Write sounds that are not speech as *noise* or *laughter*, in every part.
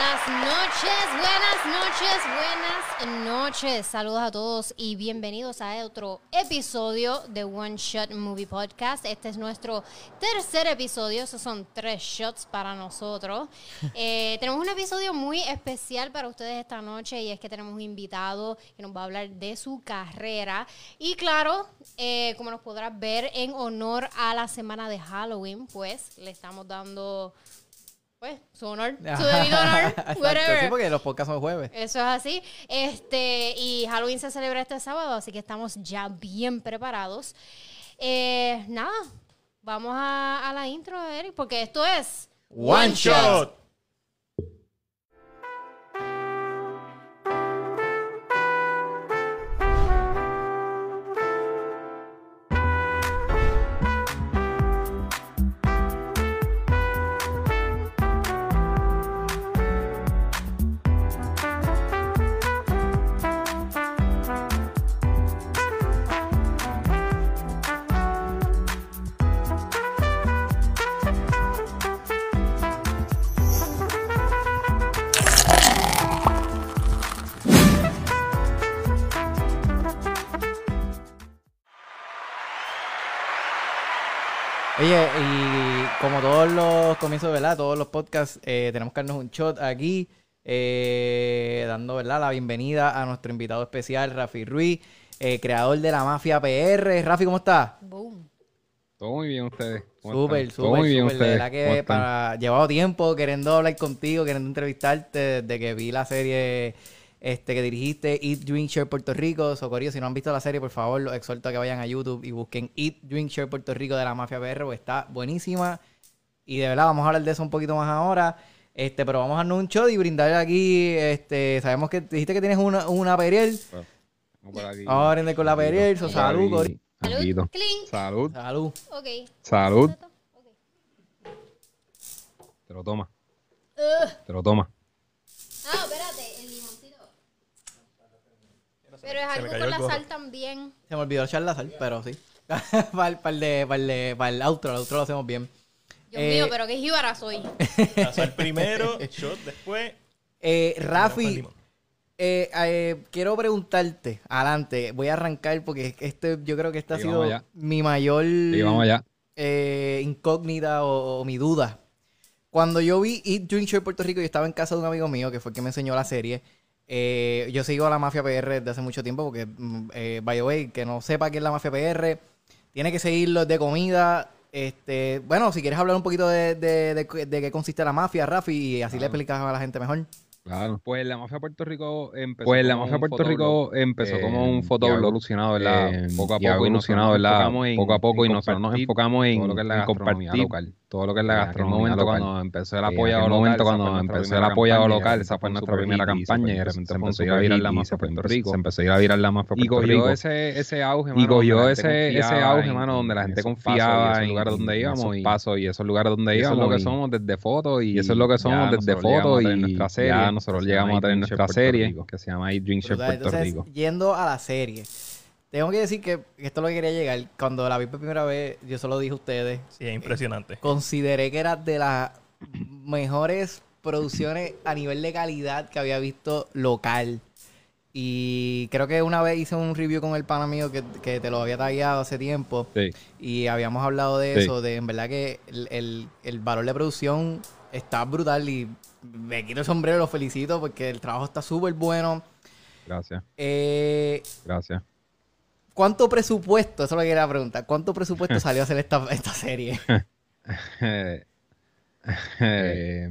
Buenas noches, buenas noches, buenas noches. Saludos a todos y bienvenidos a otro episodio de One Shot Movie Podcast. Este es nuestro tercer episodio, esos son tres shots para nosotros. *laughs* Eh, tenemos un episodio muy especial para ustedes esta noche y es que tenemos un invitado que nos va a hablar de su carrera. Y claro, eh, como nos podrás ver, en honor a la semana de Halloween, pues le estamos dando pues, su honor, su debido honor, *laughs* whatever. sí, porque los podcasts son jueves. Eso es así. Este, y Halloween se celebra este sábado, así que estamos ya bien preparados. Eh, nada, vamos a, a la intro, Eric, porque esto es One Shot. Oye, y como todos los comienzos, ¿verdad? Todos los podcasts, eh, tenemos que darnos un shot aquí, eh, dando, ¿verdad? La bienvenida a nuestro invitado especial, Rafi Ruiz, eh, creador de la Mafia PR. Rafi, ¿cómo estás? Boom. Todo muy bien ustedes. ¿Cómo Súper, súper, súper. De verdad ¿Cómo que para... llevado tiempo queriendo hablar contigo, queriendo entrevistarte desde que vi la serie este, que dirigiste, Eat, Drink, Share Puerto Rico. Socorillo, si no han visto la serie, por favor, los exhorto a que vayan a YouTube y busquen Eat, Drink, Share Puerto Rico de la Mafia PR, porque está buenísima. Y de verdad, vamos a hablar de eso un poquito más ahora. Este, pero vamos a darnos un shot y brindar aquí. Este, sabemos que dijiste que tienes una, una Periel. Vamos por aquí. Vamos a brindar con la Periel. So, salud, Corillo. Salud. Salud. Salud. Ok. Salud. Ok. Te lo toma. Te lo toma. Ah, espérate. Pero es algo con la sal también. Se me olvidó echar la sal, pero sí. *laughs* para, el, para, el de, para, el de- para el outro, el outro lo hacemos bien. Dios Eh, mío, pero qué jíbara soy. *laughs* Pasar primero, shot después. Eh, Rafi, eh, eh, quiero preguntarte, adelante, voy a arrancar porque este, yo creo que este ha sido allá. mi mayor Y vamos allá. eh, incógnita o, o mi duda. Cuando yo vi Eat, Drink, Share Puerto Rico, yo estaba en casa de un amigo mío que fue el que me enseñó la serie. Eh, yo sigo a la Mafia PR desde hace mucho tiempo porque, mm, eh, by the way, que no sepa qué es la Mafia PR, tiene que seguirlos de comida. Este, bueno, si quieres hablar un poquito de, de, de- de qué consiste la mafia, Rafi, y así le explicas a la gente mejor. Claro. Pues la mafia Puerto Rico empezó Pues la mafia un Puerto Rico empezó eh, como un y ha fotoblog, evolucionado, ¿verdad? eh, poco a y poco y evolucionado, ¿verdad? en- Poco a poco en y nosotros nos enfocamos en, todo lo que es la en gastronomía local. todo lo que es la En gastronomía local. cuando empezó el En apoyado local, momento cuando empezó el apoyado local, y esa fue un nuestra primera y campaña y de repente empezó empezó a a virar la y mafia Puerto Rico. se empezó a ir a virar la mafia Y Puerto cogió Rico. ese, ese auge, Y cogió ese, auge, en- mano, donde la gente en confiaba y esos en lugares donde en íbamos y- pasos y esos lugares donde y eso es íbamos. lo que y- somos desde fotos y, y eso es lo que somos desde fotos y nuestra ya nosotros llegamos a tener nuestra serie Rico. que se llama Eat, Drink. Puerto Entonces, Rico. yendo a la serie, tengo que decir que esto es lo que quería llegar. Cuando la vi por primera vez, yo se lo dije a ustedes. Sí, es impresionante. Consideré que era de las mejores producciones a nivel de calidad que había visto local. Y creo que una vez hice un review con el pana mío que, que te lo había tagueado hace tiempo. Sí. Y habíamos hablado de Sí. eso, de en verdad que el, el- el valor de producción está brutal y me quito el sombrero, lo felicito porque el trabajo está súper bueno. Gracias, Eh, gracias. ¿Cuánto presupuesto? Eso es lo que quería preguntar. ¿Cuánto presupuesto *laughs* salió a hacer esta, esta serie? *laughs* Eh, eh,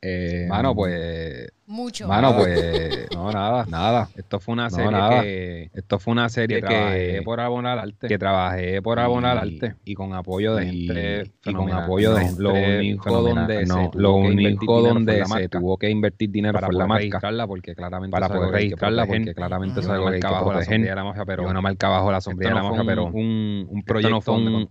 Eh, mano, pues. Mucho. Mano, pues. No, nada, nada. Esto fue una No, serie nada. que. Esto fue una serie que que. trabajé por abonar arte. que trabajé por abonar Y- arte y con apoyo de y- gente y con apoyo de No, gente lo único fenomenal. donde No, se lo tuvo que invertir único dinero donde fue la se marca. tuvo que invertir dinero para fue la poder marca registrarla porque claramente para poder registrarla porque claramente es algo que bajo la sombrilla de la mafia pero una marca bajo la sombrilla de la mafia pero un, proyecto no fue un,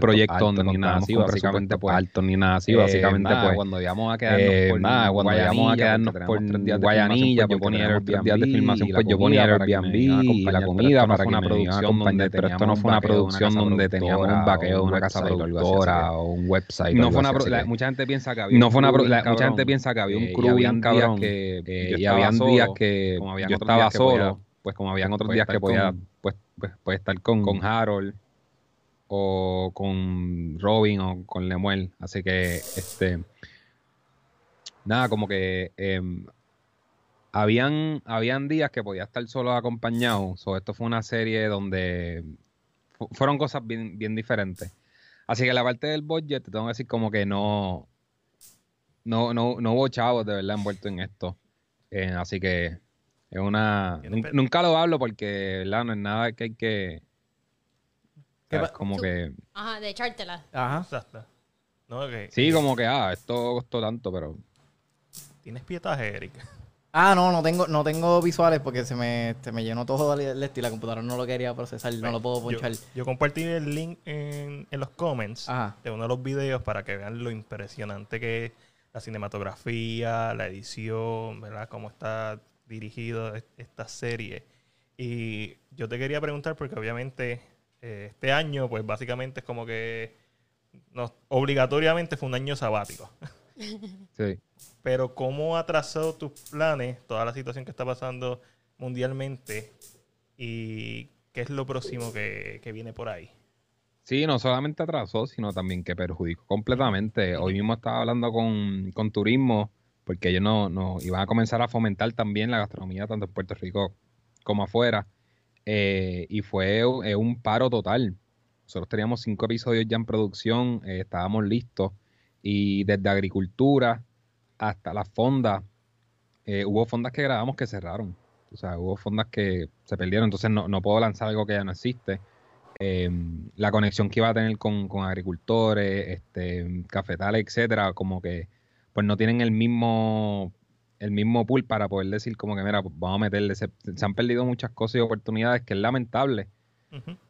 proyecto alto, donde ni nada contábamos así con básicamente presupuesto pues alto ni nada así básicamente nada, pues cuando íbamos a quedarnos por nada, cuando íbamos a quedarnos por de Guayanilla, pues yo porque ponía días de Airbnb, filmación, pues yo ponía Airbnb y la acompañar, comida para que me producción donde pero esto no fue una producción donde teníamos un productora, vaqueo, o un una casa productora o un website. No fue una mucha gente piensa que había no un fue una crew pro- bien la- mucha cabrón, gente piensa que había un eh, crew bien días cabrón, que y estaba habían solo, días que yo otros estaba solo, pues como habían otros pues, días que podía pues, pues, pues estar con, con Harold o con Robin o con Lemuel, así que este nada, como que em, habían, habían días que podía estar solo acompañado. So, esto fue una serie donde fu- fueron cosas bien, bien diferentes. Así que la parte del budget, te tengo que decir como que no, no, no, no hubo chavos de verdad envueltos en esto. Eh, así que es una... Nunca lo hablo porque, ¿verdad? No es nada que hay que... ¿Qué ¿sabes? pa- como Tú- que... Ajá, de echártela. Ajá. Exacto. No, Sí, como que, ah, esto costó tanto, pero... Tienes pietaje, Eric. Ah, no, no tengo, no tengo visuales porque se me, se me llenó todo el y la computadora no lo quería procesar, no lo puedo Yo, ponchar. yo compartí el link en, en los comments Ajá. de uno de los videos para que vean lo impresionante que es la cinematografía, la edición, ¿verdad? Cómo está dirigido es- esta serie. Y yo te quería preguntar, porque obviamente eh, este año, pues básicamente es como que nos, obligatoriamente fue un año sabático. Sí. Pero ¿cómo ha atrasado tus planes toda la situación que está pasando mundialmente? ¿Y qué es lo próximo que, que viene por ahí? Sí, no solamente atrasó, sino también que perjudicó completamente. Hoy mismo estaba hablando con, con turismo, porque ellos no, no iban a comenzar a fomentar también la gastronomía tanto en Puerto Rico como afuera. Eh, y fue eh, un paro total. Nosotros teníamos cinco episodios ya en producción, eh, estábamos listos. Y desde agricultura hasta las fondas, eh, hubo fondas que grabamos que cerraron. O sea, hubo fondas que se perdieron, entonces no, no puedo lanzar algo que ya no existe. Eh, la conexión que iba a tener con, con agricultores, este, cafetales, etcétera, como que pues no tienen el mismo el mismo pool para poder decir como que mira, pues, vamos a meterle, se, se han perdido muchas cosas y oportunidades que es lamentable,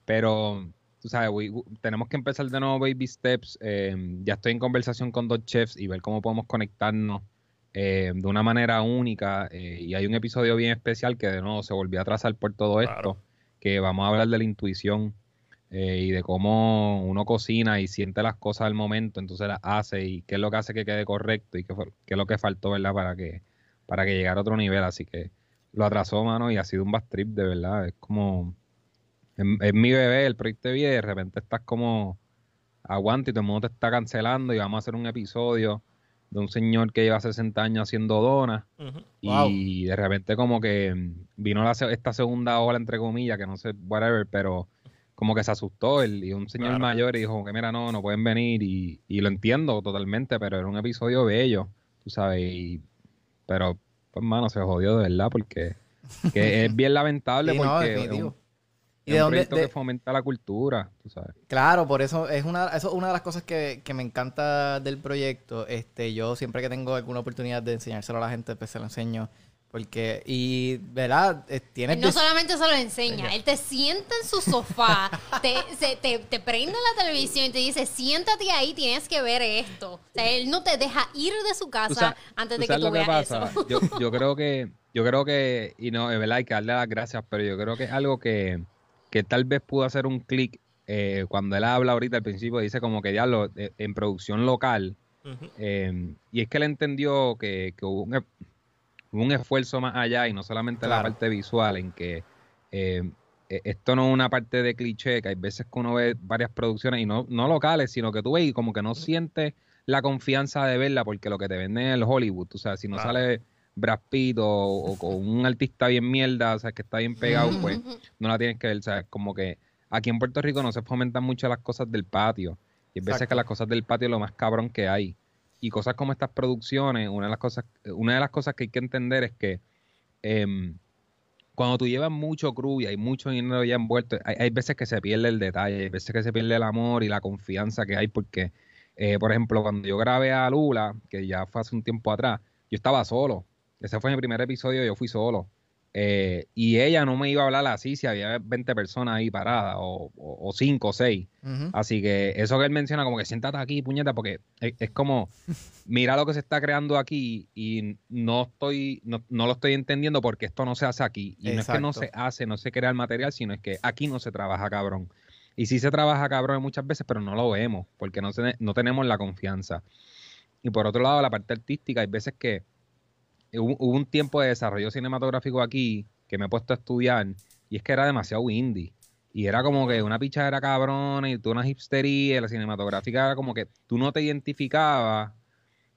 pero tú sabes, we- we- tenemos que empezar de nuevo baby steps, eh, ya estoy en conversación con dos chefs y ver cómo podemos conectarnos eh, de una manera única eh, y hay un episodio bien especial que de nuevo se volvió a trazar por todo Claro. esto, que vamos a hablar de la intuición eh, y de cómo uno cocina y siente las cosas al momento, entonces las hace y qué es lo que hace que quede correcto y qué, qué es lo que faltó, ¿verdad? Para que, para que llegara a otro nivel. Así que lo atrasó, mano, y ha sido un bad trip, de verdad. Es como, es, mi bebé, el proyecto de vida, y de repente estás como, aguanta y todo el mundo te está cancelando y vamos a hacer un episodio de un señor que lleva 60 años haciendo donas y de repente como que vino la se- esta segunda ola, entre comillas, que no sé, whatever, pero como que se asustó él y un señor Claro. mayor y dijo que mira, no, no pueden venir y, y lo entiendo totalmente, pero era un episodio bello, tú sabes, y, pero pues mano, se jodió de verdad porque que es *laughs* bien lamentable Sí, no, porque un, ¿Y es de un dónde? proyecto de- que fomenta la cultura, tú sabes. Claro, por eso es una, eso es una de las cosas que, que me encanta del proyecto. Este, yo siempre que tengo alguna oportunidad de enseñárselo a la gente, pues se lo enseño. Porque, y, ¿verdad? Eh, Tienes no solamente se lo enseña, él te sienta en su sofá, *laughs* te, se- te, te prende la televisión y te dice, siéntate ahí, tienes que ver esto. O sea, él no te deja ir de su casa sabes- antes de que tú lo que veas pasa. eso. Yo, yo *laughs* creo que, yo creo que, y no, es verdad, hay que darle las gracias, pero yo creo que es algo que, que tal vez pudo hacer un clic eh, cuando él habla ahorita al principio, dice como que ya lo, eh, en producción local, eh, y es que él entendió que, que hubo, un, e- hubo un esfuerzo más allá y no solamente la parte visual, en que eh, eh, esto no es una parte de cliché, que hay veces que uno ve varias producciones y no, no locales, sino que tú ves y como que no sientes la confianza de verla porque lo que te venden es el Hollywood, tú sabes, si no Claro. sale Brad Pitt o, o con un artista bien mierda, o sea, que está bien pegado, pues no la tienes que ver, o sea, como que aquí en Puerto Rico no se fomentan mucho las cosas del patio, y hay veces Exacto. que las cosas del patio es lo más cabrón que hay, y cosas como estas producciones, una de las cosas, una de las cosas que hay que entender es que em, cuando tú llevas mucho crew y hay mucho dinero ya envuelto, hay, hay veces que se pierde el detalle, hay veces que se pierde el amor y la confianza que hay, porque, eh, por ejemplo, cuando yo grabé a Lula, que ya fue hace un tiempo atrás, yo estaba solo. Ese fue mi primer episodio, yo fui solo. Eh, y ella no me iba a hablar así si había 20 personas ahí paradas, o, o, o 5 o 6. Ujú. Así que eso que él menciona, como que siéntate aquí, puñeta, porque es, es como, *laughs* mira lo que se está creando aquí y no estoy, no, no lo estoy entendiendo porque esto no se hace aquí. Y no es que no se hace, no se crea el material, sino es que aquí no se trabaja cabrón. Y sí se trabaja cabrón muchas veces, pero no lo vemos, porque no, se- no tenemos la confianza. Y por otro lado, la parte artística, hay veces que hubo, un tiempo de desarrollo cinematográfico aquí que me he puesto a estudiar y es que era demasiado indie. Y era como que una pichadera cabrona y tú una hipstería, la cinematográfica era como que tú no te identificabas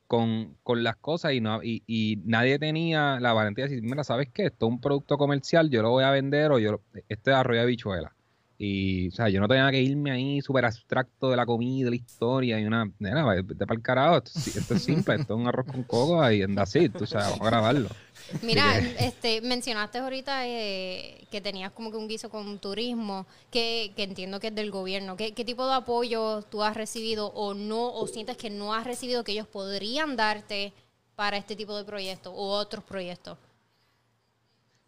con, con las cosas y, no, y, nadie tenía la valentía de decir, mira, ¿sabes qué? Esto es un producto comercial, yo lo voy a vender o yo, este es arroyo de bichuela. Y, o sea, yo no tenía que irme ahí súper abstracto de la comida, de la historia y una, nena, vete para el carajo, esto, es- simple, esto es un arroz con coco y en así, o sea, vamos a grabarlo. *laughs* Mira, este, mencionaste ahorita eh, que tenías como que un guiso con turismo, que, que entiendo que es del gobierno. ¿Qué, ¿Qué tipo de apoyo tú has recibido o no, o sientes que no has recibido que ellos podrían darte para este tipo de proyectos u otros proyectos?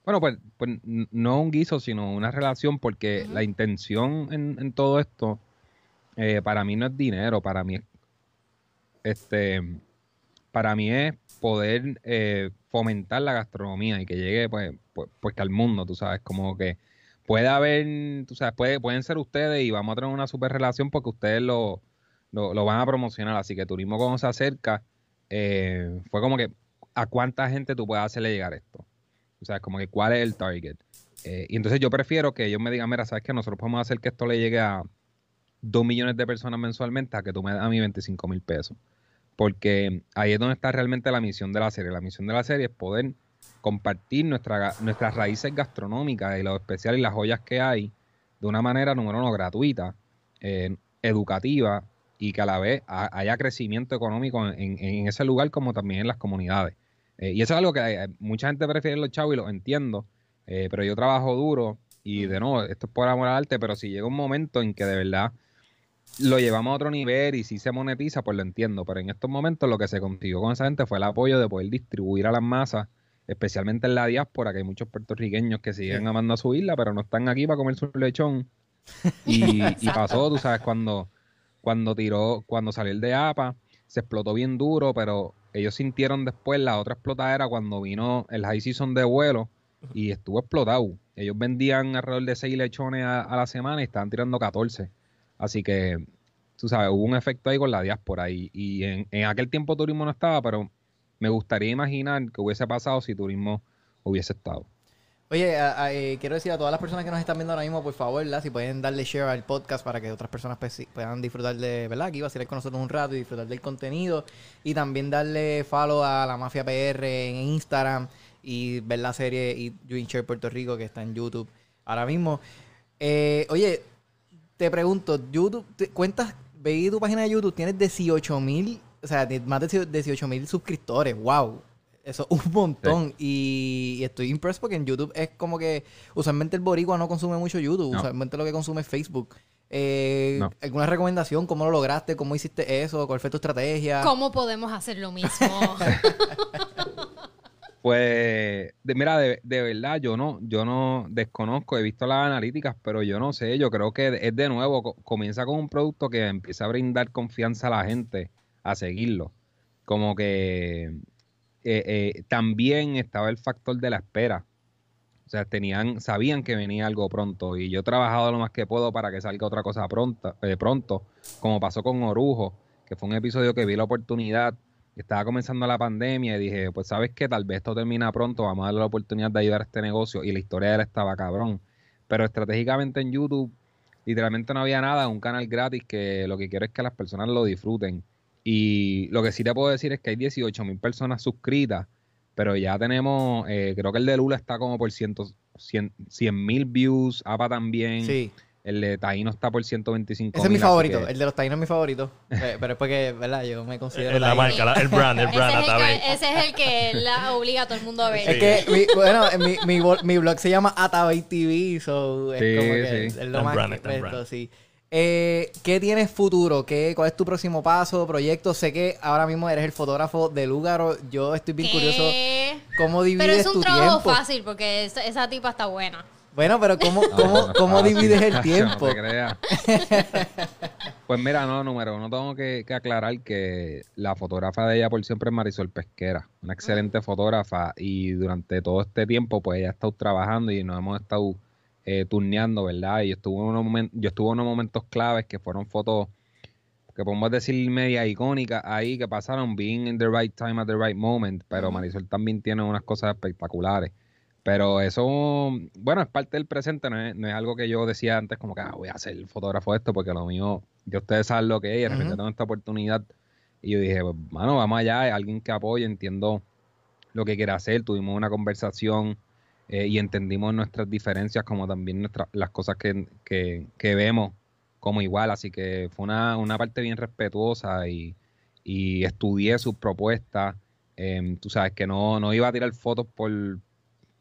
Bueno, pues, pues no un guiso, sino una relación, porque la intención en, en todo esto, eh, para mí no es dinero, para mí es, este, para mí es poder eh, fomentar la gastronomía y que llegue, pues, pues, pues al mundo, tú sabes, como que puede haber, tú sabes, puede, pueden ser ustedes y vamos a tener una super relación porque ustedes lo, lo, lo van a promocionar, así que turismo cuando se acerca, eh, fue como que a cuánta gente tú puedes hacerle llegar esto. O sea, como que cuál es el target. Eh, y entonces yo prefiero que ellos me digan, mira, ¿sabes qué? Nosotros podemos hacer que esto le llegue a 2 millones de personas mensualmente a que tú me das a mí 25 mil pesos. Porque ahí es donde está realmente la misión de la serie. La misión de la serie es poder compartir nuestra, nuestras raíces gastronómicas y lo especial y las joyas que hay de una manera, número uno, gratuita, eh, educativa y que a la vez ha- haya crecimiento económico en, en ese lugar como también en las comunidades. Eh, y eso es algo que eh, mucha gente prefiere los chavos y lo entiendo, eh, pero yo trabajo duro y de nuevo, esto es por amor al arte, pero si llega un momento en que de verdad lo llevamos a otro nivel y si se monetiza, pues lo entiendo. Pero en estos momentos lo que se consiguió con esa gente fue el apoyo de poder distribuir a las masas, especialmente en la diáspora, que hay muchos puertorriqueños que siguen Sí. amando a su isla, pero no están aquí para comer su lechón. *laughs* Y, y pasó, tú sabes, cuando, cuando tiró, cuando salió el de APA, se explotó bien duro, pero ellos sintieron después la otra explotadera cuando vino el high season de vuelo y estuvo explotado. Ellos vendían alrededor de 6 lechones a, a la semana y estaban tirando 14. Así que, tú sabes, hubo un efecto ahí con la diáspora y, y en, en aquel tiempo turismo no estaba, pero me gustaría imaginar que hubiese pasado si turismo hubiese estado. Oye, a- a- eh, quiero decir a todas las personas que nos están viendo ahora mismo, por favor, ¿verdad? si pueden darle share al podcast para que otras personas pues, puedan disfrutar de, ¿verdad? Aquí vacilar con nosotros un rato y disfrutar del contenido. Y también darle follow a la Mafia PR en Instagram y ver la serie y Dream Share Puerto Rico que está en YouTube ahora mismo. Eh, oye, te pregunto, YouTube, te- cuentas, veí tu página de YouTube, tienes 18 mil, o sea, más de 18 mil suscriptores, wow. Eso es *laughs* un montón. Y, y estoy impreso porque en YouTube es como que usualmente el boricua no consume mucho YouTube, No. usualmente lo que consume es Facebook. Eh, No. ¿Alguna recomendación? ¿Cómo lo lograste? ¿Cómo hiciste eso? ¿Cuál fue tu estrategia? ¿Cómo podemos hacer lo mismo? *laughs* Pues, de- mira, de, de verdad, yo no, yo no desconozco, he visto las analíticas, pero yo no sé, yo creo que es de nuevo, co- comienza con un producto que empieza a brindar confianza a la gente a seguirlo. Como que eh, eh, también estaba el factor de la espera. O sea, tenían, sabían que venía algo pronto y yo he trabajado lo más que puedo para que salga otra cosa pronta, eh, pronto, como pasó con Orujo, que fue un episodio que vi la oportunidad estaba comenzando la pandemia y dije, pues sabes que tal vez esto termina pronto, vamos a darle la oportunidad de ayudar a este negocio y la historia de él estaba cabrón. Pero estratégicamente en YouTube literalmente no había nada, un canal gratis que lo que quiero es que las personas lo disfruten. Y lo que sí te puedo decir es que hay 18 mil personas suscritas, pero ya tenemos, eh, creo que el de Lula está como por 100 mil views, APA también, Sí. el de Taíno está por 125 Ese es mi favorito. que- El de los taínos es mi favorito. *laughs* Eh, pero es porque, ¿verdad? Yo me considero Es la taíno. marca, la- el brand, el ese, brand es el Atabey. que, ese es el que la obliga a todo el mundo a ver. Es que, mi, bueno, mi, mi, blog se llama Atabay TV, so es Sí, como que sí. es lo Tan más brand, que- esto, sí. Eh, ¿Qué tienes futuro? ¿Qué, ¿Cuál es tu próximo paso, proyecto? Sé que ahora mismo eres el fotógrafo de Lugaro. Yo estoy bien curioso ¿Qué? cómo divides Pero es un tu trabajo tiempo. fácil porque esa, esa tipa está buena. Bueno, pero ¿cómo, No, cómo, no es cómo divides el tiempo? No te creas. *laughs* pues mira, no, número uno, tengo que, que aclarar que la fotógrafa de ella por siempre es Marisol Pesquera, una excelente fotógrafa y durante todo este tiempo pues ella ha estado trabajando y nos hemos estado eh, turneando, ¿verdad? Y yo estuve, en unos momen- yo estuve en unos momentos claves que fueron fotos que podemos decir media icónicas ahí que pasaron, being in the right time at the right moment, pero Marisol también tiene unas cosas espectaculares. Pero eso, bueno, es parte del presente, no es, no es algo que yo decía antes como que ah, voy a ser fotógrafo de esto porque lo mío, ya ustedes saben lo que es y de repente tengo esta oportunidad y yo dije, pues, mano, vamos allá, hay alguien que apoye, entiendo lo que quiere hacer, tuvimos una conversación eh, y entendimos nuestras diferencias como también nuestras las cosas que, que, que vemos como igual, así que fue una, una parte bien respetuosa y, y estudié sus propuestas, em, tú sabes que no, no iba a tirar fotos por,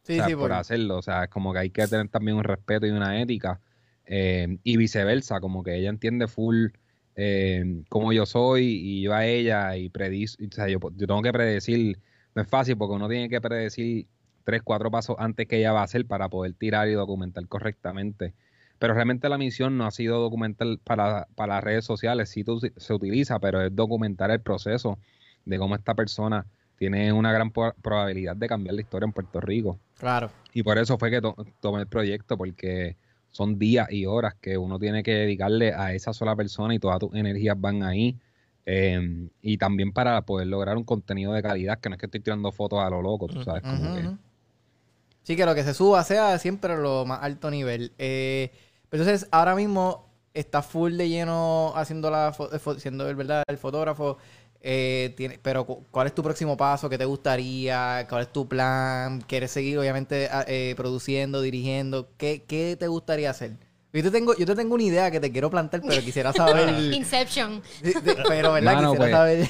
Sí, o sea, sí, por por- hacerlo. O sea, es como que hay que tener también un respeto y una ética. eh, y viceversa, como que ella entiende full eh, cómo yo soy y yo a ella y predice, o sea, yo, yo tengo que predecir, no es fácil porque uno tiene que predecir tres, cuatro pasos antes que ella va a hacer para poder tirar y documentar correctamente. Pero realmente la misión no ha sido documentar para, para las redes sociales, sí tu- se utiliza, pero es documentar el proceso de cómo esta persona tiene una gran probabilidad de cambiar la historia en Puerto Rico. Claro. Y por eso fue que to- tomé el proyecto, porque son días y horas que uno tiene que dedicarle a esa sola persona y todas tus energías van ahí. Eh, y también para poder lograr un contenido de calidad, que no es que estoy tirando fotos a lo loco, tú sabes, como que... Sí, que lo que se suba sea siempre lo más alto nivel. Eh, pero entonces, ahora mismo está full de lleno haciendo la eh, siendo el verdad el fotógrafo. eh, tiene, pero cu- ¿cuál es tu próximo paso? ¿Qué te gustaría? ¿Cuál es tu plan? ¿Quieres seguir, obviamente, eh, produciendo, dirigiendo? ¿Qué, ¿Qué te gustaría hacer? Yo te tengo, yo te tengo una idea que te quiero plantar, pero quisiera *laughs* saber. Inception. de- de- pero, ¿verdad? Mano, quisiera saber.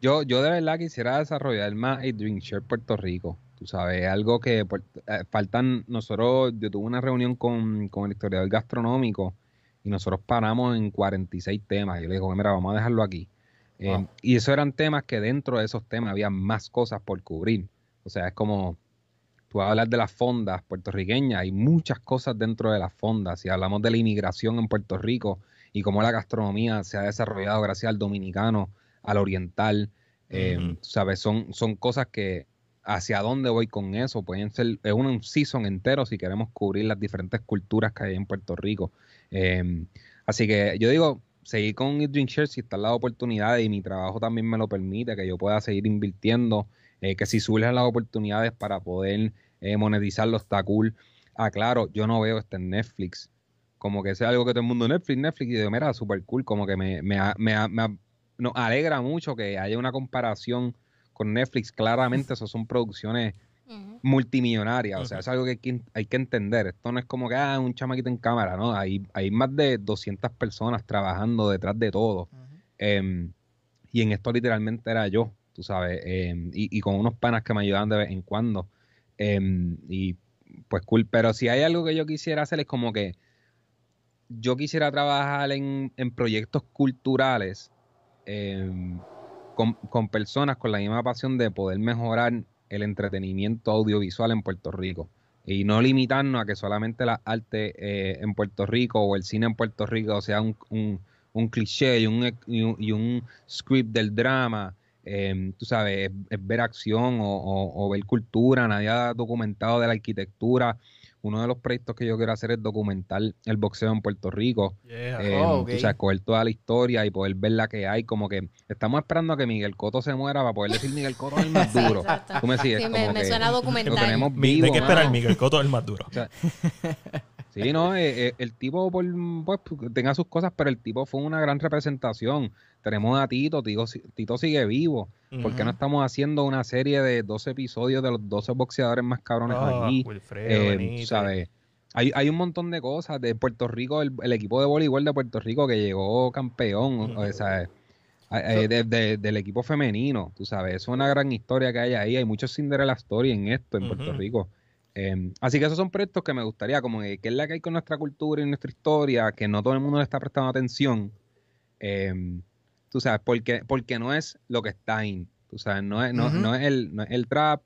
Yo, yo de verdad quisiera desarrollar más el Drink Share Puerto Rico. Tú sabes, algo que por- eh, faltan. Nosotros, yo tuve una reunión con, con el historiador gastronómico y nosotros paramos en 46 temas. Yo le digo, mira, vamos a dejarlo aquí. Eh, y eso eran temas que dentro de esos temas había más cosas por cubrir. O sea, es como tú vas a hablar de las fondas puertorriqueñas, hay muchas cosas dentro de las fondas. Si hablamos de la inmigración en Puerto Rico y cómo la gastronomía se ha desarrollado gracias al dominicano, al oriental, eh, sabes, son, son cosas que hacia dónde voy con eso. Pueden ser, es un season entero si queremos cubrir las diferentes culturas que hay en Puerto Rico. Eh, así que yo digo, seguir con Drink Share si está la oportunidad y mi trabajo también me lo permite, que yo pueda seguir invirtiendo, eh, que si surgen las oportunidades para poder eh, monetizarlo está cool. Ah, claro, yo no veo este Netflix. Como que sea algo que todo el mundo Netflix, Netflix, y digo, mira, super cool, como que me, me, me, me- alegra mucho que haya una comparación con Netflix. Claramente, *laughs* eso son producciones Ujú. multimillonaria, o sea, es algo que hay que, hay que entender. Esto no es como que ah, un chamaquito en cámara, ¿no? Hay, hay más de 200 personas trabajando detrás de todo. Em, y en esto literalmente era yo, tú sabes, em, y, y con unos panas que me ayudaban de vez en cuando. Em, y pues cool, pero si hay algo que yo quisiera hacer es como que yo quisiera trabajar en, en proyectos culturales con, con personas con la misma pasión de poder mejorar el entretenimiento audiovisual en Puerto Rico y no limitarnos a que solamente la arte eh, en Puerto Rico o el cine en Puerto Rico sea un, un- un cliché y un, y un- script del drama. eh, tú sabes, es, ver acción o- o ver cultura. Nadie ha documentado de la arquitectura. Uno de los proyectos que yo quiero hacer es documentar el boxeo en Puerto Rico. Yeah. Eh, Oh, ok. Tú sabes, coger toda la historia y poder ver la que hay. Como que estamos esperando a que Miguel Coto se muera para poder decir Miguel Coto es el más *laughs* duro. exacto. Tú me sigues, Sí, me, como me que suena lo documental. tenemos vivo. ¿De qué esperar? mano. Miguel Cotto es el más duro. O sea, *laughs* sí, no, eh, eh, el tipo por, pues, tenga sus cosas, pero el tipo fue una gran representación. Tenemos a Tito, Tito, si- Tito sigue vivo. ¿Por qué no estamos haciendo una serie de 12 episodios de los 12 boxeadores más cabrones Ah, aquí? Wilfredo, Eh, sabes, hay, hay un montón de cosas. De Puerto Rico, el, el equipo de voleibol de Puerto Rico que llegó campeón, eh, de- de- del equipo femenino, tú sabes, es una gran historia que hay ahí. Hay muchos Cinderella Story en esto, en Puerto. Rico. Eh, así que esos son proyectos que me gustaría, como que, que es la que hay con nuestra cultura y nuestra historia, que no todo el mundo le está prestando atención. Eh, tú sabes, porque, porque no es lo que está ahí. Tú sabes, no es, no, no es, el, no es el trap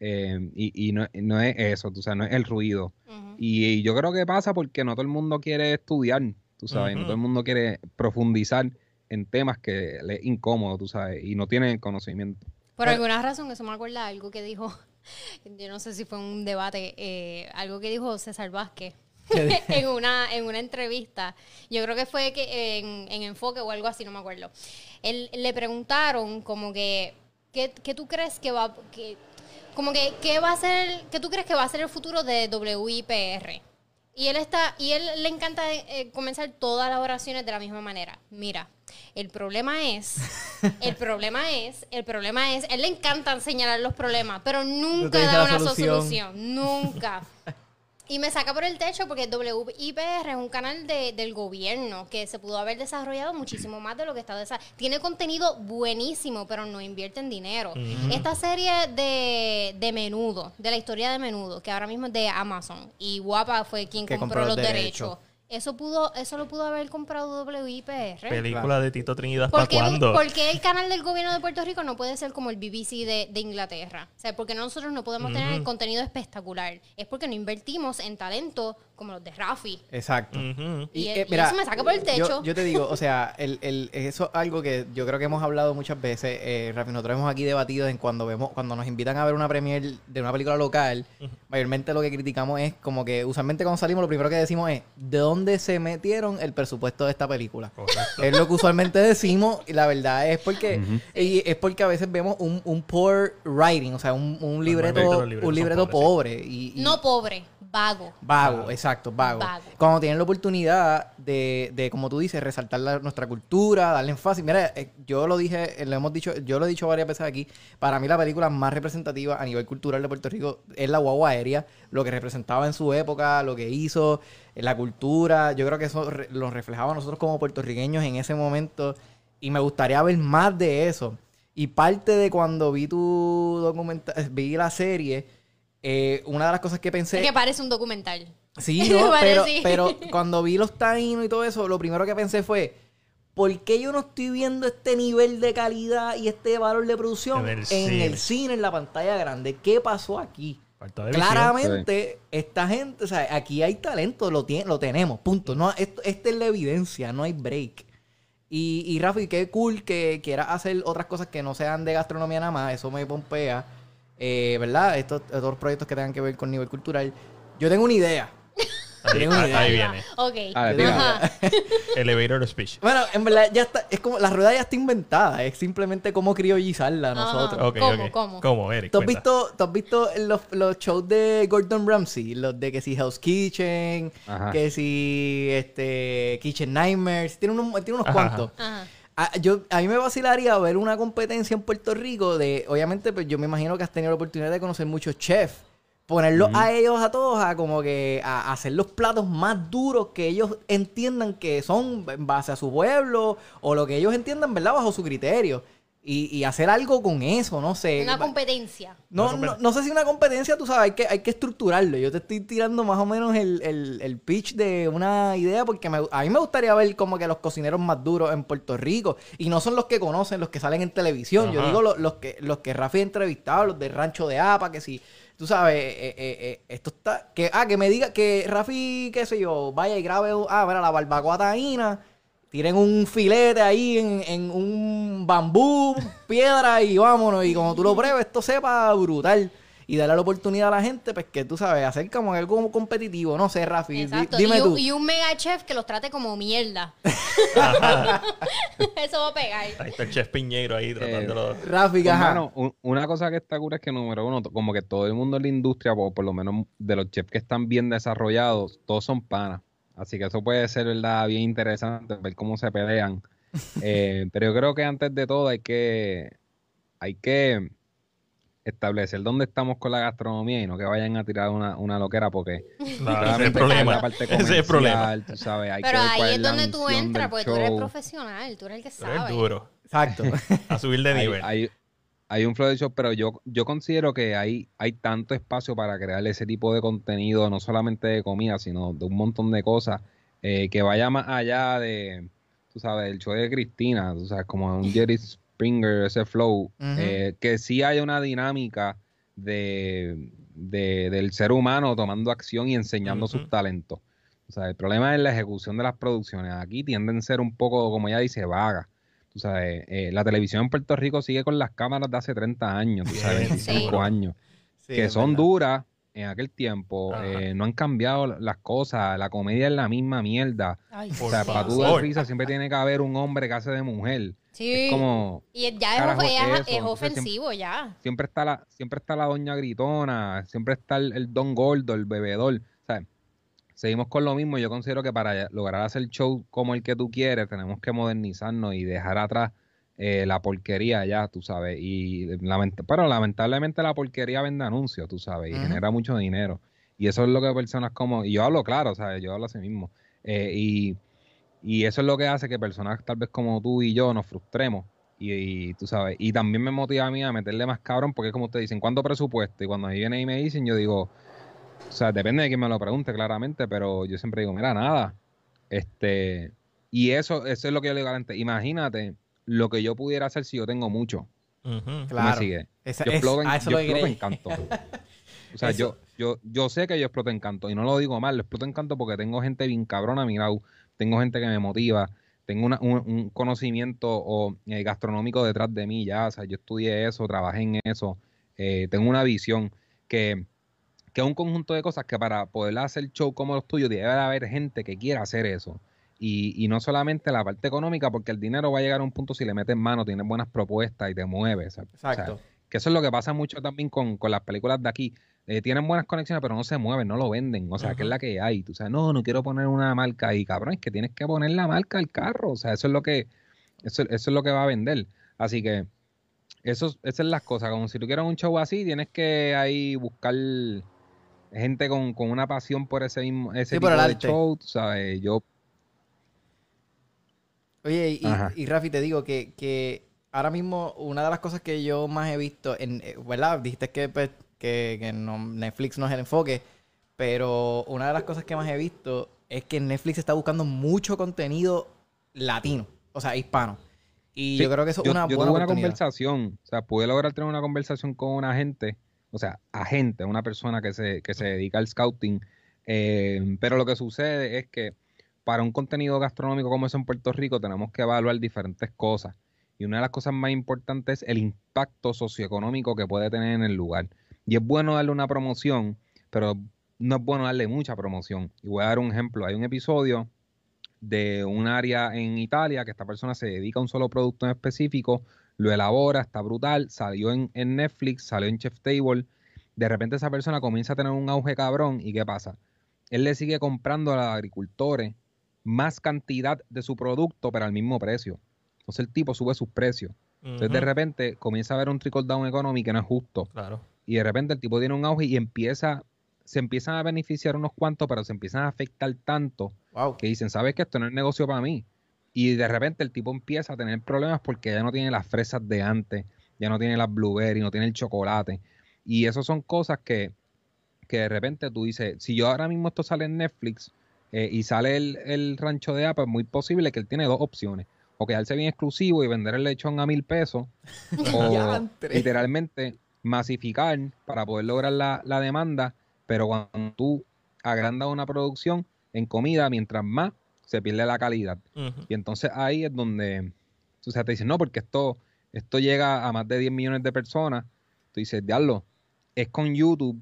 eh, y, y no, no es eso, tú sabes, no es el ruido. Y, yo creo que pasa porque no todo el mundo quiere estudiar, tú sabes, no todo el mundo quiere profundizar en temas que le es incómodo, tú sabes, y no tiene el conocimiento. Por alguna razón, eso me acuerda de algo que dijo, *laughs* yo no sé si fue un debate, eh, algo que dijo César Vázquez *laughs* *laughs* en, una, en una entrevista. Yo creo que fue que en, en Enfoque o algo así, no me acuerdo. Él, le preguntaron como que, ¿qué, qué tú crees que va, que, como que, ¿qué va a ser, qué tú crees que va a ser el futuro de WIPR? Y él está, y él le encanta eh, comenzar todas las oraciones de la misma manera. Mira, el *laughs* problema es, el problema es, el problema es, él le encanta señalar los problemas, pero nunca da una solución. solución, nunca. *laughs* Y me saca por el techo porque WIPR es un canal de- del gobierno que se pudo haber desarrollado muchísimo más de lo que está desarrollado. Tiene contenido buenísimo, pero no invierte en dinero. Esta serie de, de Menudo, de la historia de Menudo, que ahora mismo es de Amazon, y Guapa fue quien compró, compró los los derechos. derechos. Eso pudo, eso lo pudo haber comprado WIPR. Película de Tito Trinidad, ¿para ¿Por qué, cuándo? por qué el canal del gobierno de Puerto Rico no puede ser como el BBC de, de Inglaterra? O sea, porque nosotros no podemos tener el contenido espectacular. Es porque no invertimos en talento como los de Rafi. Exacto. Y y eso me saca por el techo. Yo, yo te digo, o *laughs* sea, el, el- eso es algo que yo creo que hemos hablado muchas veces. Eh, Rafi, nosotros hemos aquí debatido en cuando vemos, cuando nos invitan a ver una premiere de una película local, mayormente lo que criticamos es como que usualmente cuando salimos lo primero que decimos es ¿de dónde se metieron el presupuesto de esta película? Correcto. Es lo que usualmente decimos y la verdad es porque y es porque a veces vemos un, un poor writing, o sea, un, un libreto, un libreto pobres, pobre. Y, y- No pobre, vago. Vago, exacto, vago. Vago. Cuando tienen la oportunidad de, de, como tú dices, resaltar la- nuestra cultura, darle énfasis. Mira, eh, yo lo dije, eh, lo hemos dicho, yo lo he dicho varias veces aquí. Para mí la película más representativa a nivel cultural de Puerto Rico es la guagua aérea, lo que representaba en su época, lo que hizo, eh, la cultura. Yo creo que eso re- lo reflejaba a nosotros como puertorriqueños en ese momento. Y me gustaría ver más de eso. Y parte de cuando vi tu documental, vi la serie, eh, una de las cosas que pensé. Es que parece un documental. Sí, *laughs* no, pero, sí. pero *laughs* cuando vi los taínos y todo eso, lo primero que pensé fue, ¿por qué yo no estoy viendo este nivel de calidad y este valor de producción En el en cine. el cine, en la pantalla grande? ¿Qué pasó aquí? Falta de visión. Claramente, esta gente, o sea, aquí hay talento, lo, tiene, lo tenemos, punto. No, esto, esta es la evidencia, no hay break. Y, y Rafi, qué cool que quieras hacer otras cosas que no sean de gastronomía nada más, eso me pompea, eh, ¿verdad? Estos, estos proyectos que tengan que ver con nivel cultural. Yo tengo una idea. Ahí, Tengo una ahí- idea. ahí viene. Ok. Yo tengo una Ajá. *laughs* Elevator speech. Bueno, en verdad ya está, es como la rueda ya está inventada, es simplemente cómo criollizarla Ajá. nosotros. Ok, ¿Cómo, ok. cómo? ¿Cómo, Eric? ¿Tú has Cuenta. visto, tú has visto los, los shows de Gordon Ramsay? Los de que si Hell's Kitchen, Ajá. que si este Kitchen Nightmares, tiene unos, tiene unos Ajá, cuantos. Ajá. A, yo, a mí me vacilaría ver una competencia en Puerto Rico de, obviamente, pues yo me imagino que has tenido la oportunidad de conocer muchos chefs. Ponerlos a ellos a todos a como que a, a hacer los platos más duros que ellos entiendan que son en base a su pueblo o lo que ellos entiendan, ¿verdad? Bajo su criterio. Y, y hacer algo con eso, no sé. Una competencia. No, Una no, no sé si una competencia, tú sabes, hay que, hay que estructurarlo. Yo te estoy tirando más o menos el, el- el pitch de una idea porque me- a mí me gustaría ver como que los cocineros más duros en Puerto Rico. Y no son los que conocen, los que salen en televisión. Yo digo los, los que los que Rafi ha entrevistado, los del Rancho de Apa, que si, tú sabes, eh, eh, eh, esto está... que Ah, que me diga que Rafi, qué sé yo, vaya y grabe, ah, mira, la barbacoa taína. Tiren un filete ahí en, en un bambú, piedra y vámonos. Y como tú lo pruebes, esto sepa brutal. Y darle la oportunidad a la gente, pues que tú sabes, hacer como algo competitivo. No sé, Rafi, Exacto. dime y, tú. un, y un mega chef que los trate como mierda. *laughs* *laughs* Eso va a pegar. Ahí está el chef Piñeiro ahí tratándolo. Rafi, Pues, ajá. un- una cosa que está cura es que, número uno, como que todo el mundo en la industria, o por lo menos de los chefs que están bien desarrollados, todos son panas. Así que eso puede ser, ¿verdad? Bien interesante ver cómo se pelean. *laughs* Eh, pero yo creo que antes de todo hay que, hay que establecer dónde estamos con la gastronomía y no que vayan a tirar una, una loquera porque Claro, ese es el problema. la parte *laughs* Ese es el problema. tú sabes, hay Pero ahí es donde tú entras, porque tú eres profesional, tú eres el que Tú eres sabe. duro. Exacto. *laughs* A subir de nivel. hay- hay un flow de show, pero yo, yo considero que hay, hay tanto espacio para crear ese tipo de contenido, no solamente de comida, sino de un montón de cosas, eh, que vaya más allá de, tú sabes, el show de Cristina, tú sabes, como un Jerry Springer, ese flow, eh, que sí haya una dinámica de, de, del ser humano tomando acción y enseñando sus talentos. O sea, el problema es la ejecución de las producciones. Aquí tienden a ser un poco, como ella dice, vagas. Tú sabes, eh, la televisión en Puerto Rico sigue con las cámaras de hace 30 años, tú sabes, *laughs* 25 años, que son duras en aquel tiempo. Eh, no han cambiado las cosas, la comedia es la misma mierda. o sea, para tú dar risa siempre tiene que haber un hombre que hace de mujer. Sí. Es como. Y ya es, ofensivo, ya. Siempre está, la, siempre está la doña gritona, siempre está el, el don gordo, el bebedor. Seguimos con lo mismo. Yo considero que para lograr hacer show como el que tú quieres, tenemos que modernizarnos y dejar atrás eh, la porquería ya, tú sabes. Y pero lamentablemente la porquería vende anuncios, tú sabes, y genera mucho dinero. Y eso es lo que personas como, y yo hablo claro, ¿sabes? Yo hablo así mismo. Eh, y y eso es lo que hace que personas tal vez como tú y yo nos frustremos. Y, tú sabes, y también me motiva a mí a meterle más cabrón, porque como ustedes dicen, ¿cuánto presupuesto? Y cuando ahí vienen y me dicen, yo digo, o sea, depende de quién me lo pregunte claramente, pero yo siempre digo, mira, nada. Este, y eso, eso es lo que yo le digo a la gente. Imagínate lo que yo pudiera hacer si yo tengo mucho. Claro. Me sigue. yo exploto en, yo exploto en canto. *laughs* o sea, yo, yo, yo sé que yo exploto en canto. Y no lo digo mal, lo exploto en canto porque tengo gente bien cabrona a mi lado tengo gente que me motiva, tengo un, conocimiento o, eh, gastronómico detrás de mí ya, o sea, yo estudié eso, trabajé en eso, eh, tengo una visión que, que es un conjunto de cosas que para poder hacer show como los tuyos debe haber gente que quiera hacer eso. Y, y, no solamente la parte económica, porque el dinero va a llegar a un punto si le metes mano, tienes buenas propuestas y te mueves. Exacto. que eso es lo que pasa mucho también con, con las películas de aquí. Eh, tienen buenas conexiones, pero no se mueven, no lo venden. O sea, que es la que hay. Tú sabes, no, no quiero poner una marca ahí, cabrón, es que tienes que poner la marca al carro. O sea, eso es lo que, eso, eso es lo que va a vender. Así que, eso, esas son las cosas. Como si tú quieres un show así, tienes que ahí buscar gente con, una pasión por ese mismo, ese tipo de show, tú sabes, yo. Oye, y, y, Rafi, te digo que, que ahora mismo una de las cosas que yo más he visto, en, eh, ¿verdad? Dijiste que pues, que, Netflix no es el enfoque, pero una de las cosas que más he visto es que Netflix está buscando mucho contenido latino, o sea, hispano. Y yo creo que eso es una yo buena tuve una conversación, o sea, pude lograr tener una conversación con una gente, o sea, agente, una persona que se, que se dedica al scouting, eh, pero lo que sucede es que para un contenido gastronómico como es en Puerto Rico tenemos que evaluar diferentes cosas. Y una de las cosas más importantes es el impacto socioeconómico que puede tener en el lugar. Y es bueno darle una promoción, pero no es bueno darle mucha promoción. Y voy a dar un ejemplo. Hay un episodio de un área en Italia que esta persona se dedica a un solo producto en específico, lo elabora, está brutal, salió en, Netflix, salió en Chef Table. De repente esa persona comienza a tener un auge cabrón y ¿qué pasa? Él le sigue comprando a los agricultores más cantidad de su producto, pero al mismo precio. Entonces el tipo sube sus precios. Entonces de repente comienza a haber un trickle down economy que no es justo. Claro y de repente el tipo tiene un auge y empieza, se empiezan a beneficiar unos cuantos, pero se empiezan a afectar tanto que dicen, ¿sabes que esto no es negocio para mí? Y de repente el tipo empieza a tener problemas porque ya no tiene las fresas de antes, ya no tiene las blueberries, no tiene el chocolate. Y eso son cosas que, que de repente tú dices, si yo ahora mismo esto sale en Netflix eh, y sale el, rancho de Apple, es muy posible que él tiene dos opciones. O quedarse bien exclusivo y vender el lechón a mil pesos. *laughs* o literalmente masificar para poder lograr la, demanda, pero cuando tú agrandas una producción en comida, mientras más se pierde la calidad. Y entonces ahí es donde tú te dices, no, porque esto, esto llega a más de 10 millones de personas. Tú dices, diablo, es con YouTube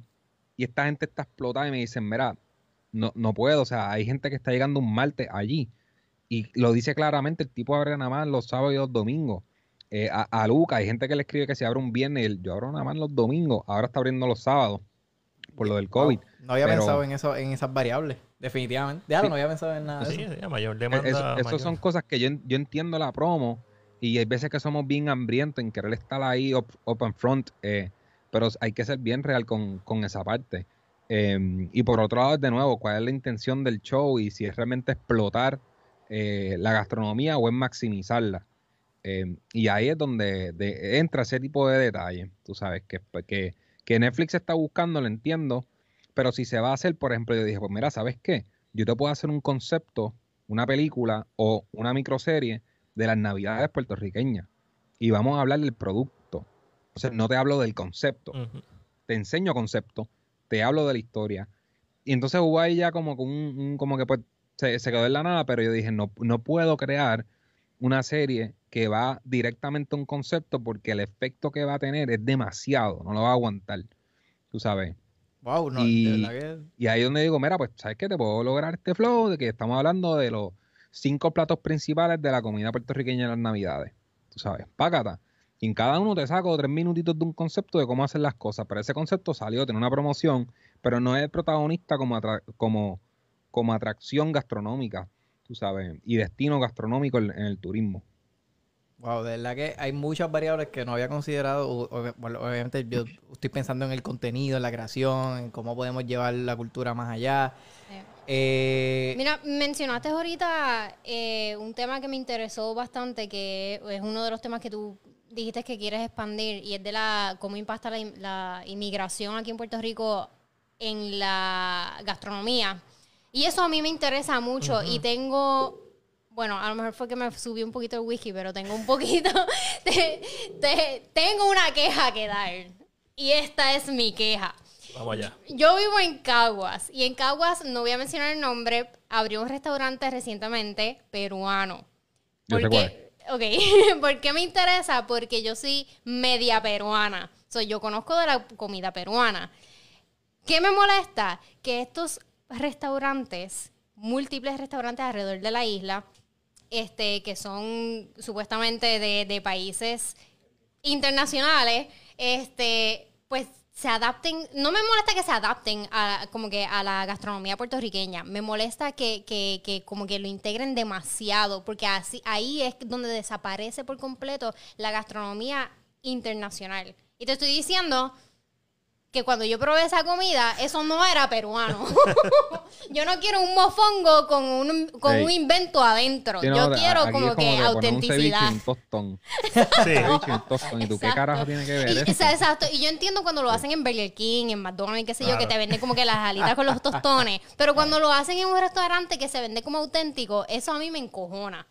y esta gente está explotada y me dicen, mira, no, no puedo, o sea, hay gente que está llegando un martes allí. Y lo dice claramente, el tipo abre nada más los sábados y los domingos. Eh, a, a, Luca, hay gente que le escribe que se abre un viernes, yo abro nada más los domingos, ahora está abriendo los sábados por lo del COVID. No, había pensado en eso, en esas variables, definitivamente. Ya no había pensado en nada. Sí, sí, mayor demanda. Eso, son cosas que yo, yo entiendo la promo y hay veces que somos bien hambrientos en querer estar ahí open front, eh, pero hay que ser bien real con, esa parte. Em, y por otro lado, de nuevo, cuál es la intención del show y si es realmente explotar eh, la gastronomía o es maximizarla. Eh, y ahí es donde de- entra ese tipo de detalle, tú sabes, que, que, que Netflix está buscando, lo entiendo, pero si se va a hacer, por ejemplo, yo dije, pues mira, ¿sabes qué? Yo te puedo hacer un concepto, una película o una microserie de las navidades puertorriqueñas y vamos a hablar del producto. Entonces no te hablo del concepto, te enseño concepto, te hablo de la historia. Y entonces hubo ahí ya como, que un, un- como que pues se, se quedó en la nada, pero yo dije, no, no puedo crear una serie que va directamente a un concepto porque el efecto que va a tener es demasiado, no lo va a aguantar, tú sabes. Wow, no, Y- de verdad que... Y ahí es donde digo, mira, pues, ¿sabes qué? Te puedo lograr este flow de que estamos hablando de los cinco platos principales de la comida puertorriqueña en las navidades. Tú sabes, págata. Y en cada uno te saco tres minutitos de un concepto de cómo hacer las cosas. Pero ese concepto salió, tiene una promoción, pero no es el protagonista como, atra- como, como atracción gastronómica, tú sabes, y destino gastronómico en, en el turismo. Wow, de verdad que hay muchas variables que no había considerado. Bueno, obviamente yo estoy pensando en el contenido, en la creación, en cómo podemos llevar la cultura más allá. Sí. Eh, Mira, mencionaste ahorita eh, un tema que me interesó bastante, que es uno de los temas que tú dijiste que quieres expandir, y es de la cómo impacta la inmigración aquí en Puerto Rico en la gastronomía. Y eso a mí me interesa mucho y tengo, bueno, a lo mejor fue que me subí un poquito el whisky, pero tengo un poquito, *laughs* de- de- tengo una queja que dar. Y esta es mi queja. Vamos allá. Yo vivo en Caguas y en Caguas, no voy a mencionar el nombre, abrió un restaurante recientemente peruano. Yo sé ¿Por qué? Ok, *laughs* ¿por qué me interesa? Porque yo soy media peruana. So, yo conozco de la comida peruana. ¿Qué me molesta? Que estos restaurantes, múltiples restaurantes alrededor de la isla, este, que son supuestamente de, países internacionales, este, pues se adapten, no me molesta que se adapten a, como que a la gastronomía puertorriqueña, me molesta que, que, que como que lo integren demasiado, porque así, ahí es donde desaparece por completo la gastronomía internacional. Y te estoy diciendo que cuando yo probé esa comida, eso no era peruano. *laughs* yo no quiero un mofongo con un, con Ey. un invento adentro. Sí, no, yo a- quiero como que un autenticidad. y *laughs* un tostón. Sí. Ceviche y un tostón. ¿Y tú qué Exacto. carajo tiene que ver Y- eso? exacto. Y yo entiendo cuando lo hacen en Burger King, en McDonald's, y qué sé yo, que te venden como que las alitas con los *laughs* tostones. Pero cuando lo hacen en un restaurante que se vende como auténtico, eso a mí me encojona.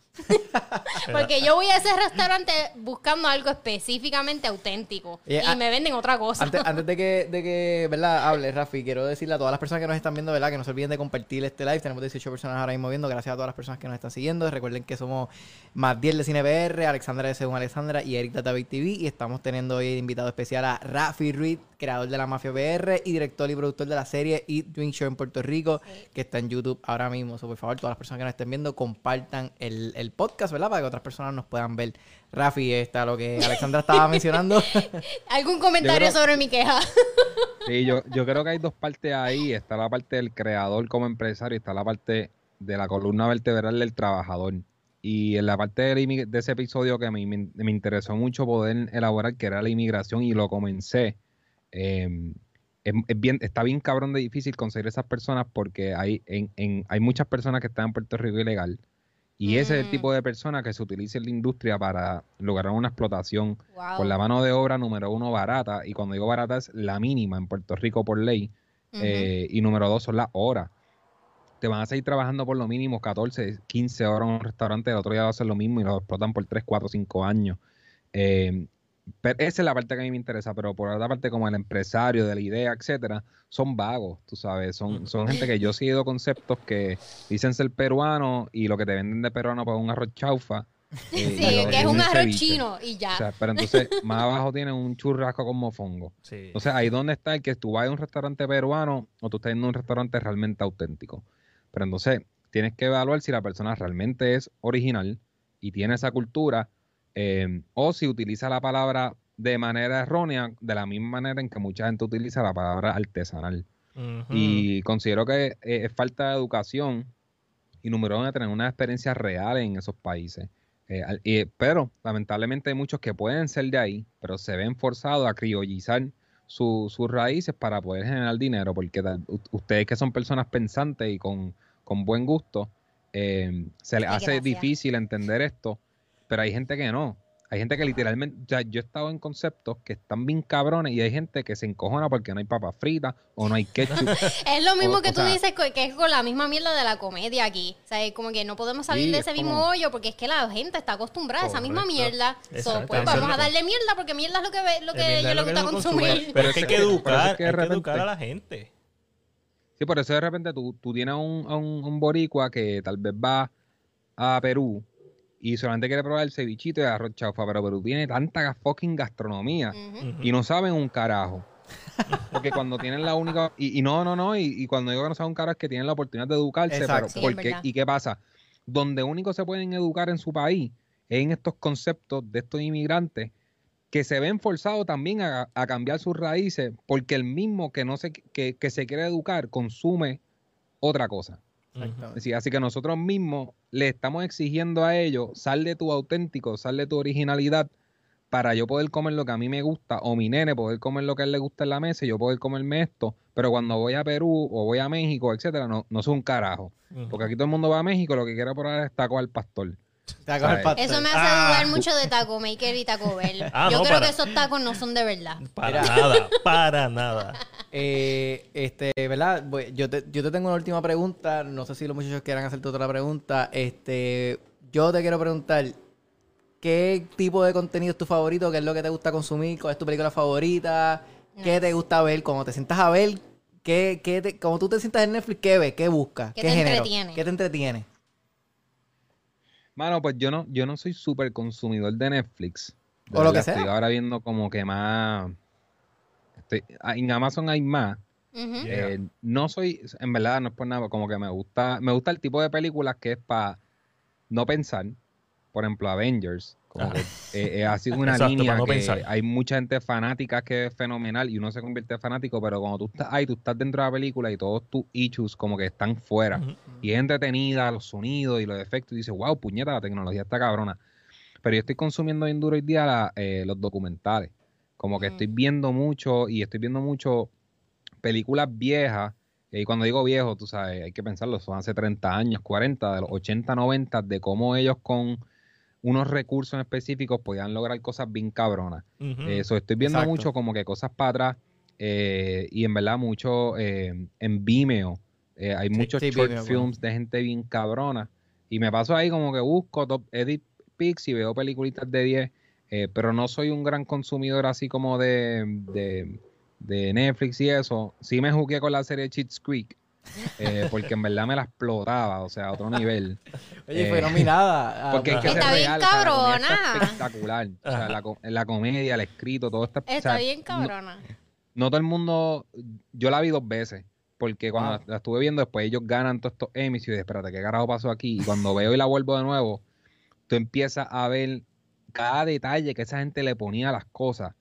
Porque yo voy a ese restaurante buscando algo específicamente auténtico. Oye, y a- me venden otra cosa. Antes, *laughs* antes de que, de que, ¿verdad? Hable, Rafi, quiero decirle a todas las personas que nos están viendo, ¿verdad? Que no se olviden de compartir este live. Tenemos 18 personas ahora mismo viendo. Gracias a todas las personas que nos están siguiendo. Recuerden que somos más 10 de CinePR, Alexandra de Según Alexandra y Eric de David TV. Y estamos teniendo hoy de invitado especial a Rafi Ruiz, creador de la Mafia PR y director y productor de la serie Eat Drink Show en Puerto Rico, que está en YouTube ahora mismo. So, por favor, todas las personas que nos estén viendo, compartan el, el podcast, ¿verdad? Para que otras personas nos puedan ver. Rafi, está lo que Alexandra estaba mencionando. *laughs* ¿Algún comentario creo- sobre mi queja? *laughs* Sí, yo, yo creo que hay dos partes ahí. Está la parte del creador como empresario y está la parte de la columna vertebral del trabajador. Y en la parte de, la inmi- de ese episodio que me, me- me interesó mucho poder elaborar, que era la inmigración, y lo comencé. eh, es, es bien, está bien cabrón de difícil conseguir esas personas porque hay, en, en- hay muchas personas que están en Puerto Rico ilegal. Y ese es el Mm. tipo de persona que se utiliza en la industria para lograr una explotación Wow. con la mano de obra número uno barata, y cuando digo barata es la mínima en Puerto Rico por ley, eh, y número dos son las horas. Te van a seguir trabajando por lo mínimo 14, 15 horas en un restaurante, el otro día va a hacer lo mismo y lo explotan por 3, 4, 5 años. Eh, pero esa es la parte que a mí me interesa, pero por otra parte, como el empresario de la idea, etcétera, son vagos, tú sabes, son, son gente que yo he seguido conceptos que dicen ser peruano y lo que te venden de peruano pues es un arroz chaufa. eh, Sí, lo- que es un arroz ceviche. chino y ya. O sea, pero entonces más abajo tienen un churrasco con mofongo. Sí. Entonces ahí donde está el que tú vas a un restaurante peruano o tú estás en un restaurante realmente auténtico. Pero entonces tienes que evaluar si la persona realmente es original y tiene esa cultura eh, o si utiliza la palabra de manera errónea, de la misma manera en que mucha gente utiliza la palabra artesanal. Y considero que eh, es falta de educación y número uno de tener una experiencia real en esos países. Eh, pero lamentablemente hay muchos que pueden ser de ahí, pero se ven forzados a criollizar su- sus raíces para poder generar dinero, porque ustedes que son personas pensantes y con, con buen gusto, eh, se les hace difícil entender esto, pero hay gente que no. Hay gente que literalmente, o sea, yo he estado en conceptos que están bien cabrones y hay gente que se encojona porque no hay papas fritas o no hay ketchup. *laughs* Es lo mismo O- que o tú sea- dices que es con la misma mierda de la comedia aquí. O sea, es como que no podemos salir Sí, de es ese mismo como- hoyo porque es que la gente está acostumbrada a esa misma mierda. So, pues vamos es a que- darle mierda porque mierda es lo que, ve- lo que lo que gusta uno consumir. consume. Pero es que hay que es educar, que de hay que educar a la gente. Sí, por eso de repente tú, tú tienes un, a un, un boricua que tal vez va a Perú y solamente quiere probar el cevichito y el arroz chaufa, pero Perú tiene tanta fucking gastronomía y no saben un carajo. Porque cuando tienen la única... Y, y no, no, no, y, y cuando digo que no saben un carajo es que tienen la oportunidad de educarse, Exacto. pero Sí, es ¿por qué? verdad. ¿Y qué pasa? Donde único se pueden educar en su país es en estos conceptos de estos inmigrantes que se ven forzados también a, a cambiar sus raíces porque el mismo que no se, que, que se quiere educar consume otra cosa. Exactamente. Así, así que nosotros mismos le estamos exigiendo a ellos, sal de tu auténtico, sal de tu originalidad, para yo poder comer lo que a mí me gusta, o mi nene poder comer lo que a él le gusta en la mesa y yo poder comerme esto. Pero cuando voy a Perú o voy a México, etcétera, no, no soy un carajo. Porque aquí todo el mundo va a México, lo que quiere probar es taco al pastor. Eso me hace Ah. dudar mucho de Taco Maker y Taco Bell. *laughs* Ah, Yo no, creo para- que esos tacos no son de verdad. Para nada, para nada. *laughs* Eh, este, ¿verdad? Voy- Yo te, yo te tengo una última pregunta. No sé si los muchachos quieran hacerte otra pregunta. Este, yo te quiero preguntar, ¿qué tipo de contenido es tu favorito? ¿Qué es lo que te gusta consumir? ¿Cuál es tu película favorita? ¿Qué te gusta ver? Cuando te sientas a ver, ¿qué, qué te, cuando tú te sientas en Netflix, ¿qué ves? ¿Qué buscas? ¿Qué ¿Qué, te género? entretiene? ¿Qué te entretiene? Mano, pues yo no, yo no soy súper consumidor de Netflix. De O lo que sea. Estoy ahora viendo como que más... estoy- ah, en Amazon hay más. Eh, no soy, en verdad, no es por nada, como que me gusta, me gusta el tipo de películas que es para no pensar. Por ejemplo, Avengers, como que eh, ha sido una Exacto, línea no que pensar. hay mucha gente fanática que es fenomenal y uno se convierte en fanático, pero cuando tú estás ahí, tú estás dentro de la película y todos tus issues como que están fuera. Y es entretenida, los sonidos y los efectos, y dices, wow, puñeta, la tecnología está cabrona. Pero yo estoy consumiendo bien duro hoy día la- eh, los documentales. Como que estoy viendo mucho y estoy viendo mucho películas viejas. eh, Y cuando digo viejo, tú sabes, hay que pensarlo, son hace 30 años, 40, de los 80, 90, de cómo ellos con unos recursos específicos podían lograr cosas bien cabronas. Ujú. Eso, estoy viendo Exacto. mucho como que cosas para atrás eh, y en verdad mucho eh, en Vimeo. eh, hay muchos sí, short Vimeo, films de gente bien cabrona y me paso ahí como que busco top edit pics y veo peliculitas de 10, eh, pero no soy un gran consumidor así como de, de, de Netflix y eso. Sí me jugué con la serie Cheats Creek. Eh, porque en verdad me la explotaba, o sea, a otro nivel. *laughs* Oye, Eh, fue nominada. *laughs* Porque hay que Está bien real, o sea, la comedia cabrona. está espectacular. O sea, la, la comedia, el escrito, todo está... o Está sea, bien cabrona. No, todo el mundo... Yo la vi dos veces. Porque cuando Wow. la, estuve viendo, después ellos ganan todos estos Emmys y yo dije, espérate, ¿qué carajo pasó aquí? Y cuando veo y la vuelvo de nuevo, tú empiezas a ver cada detalle que esa gente le ponía a las cosas.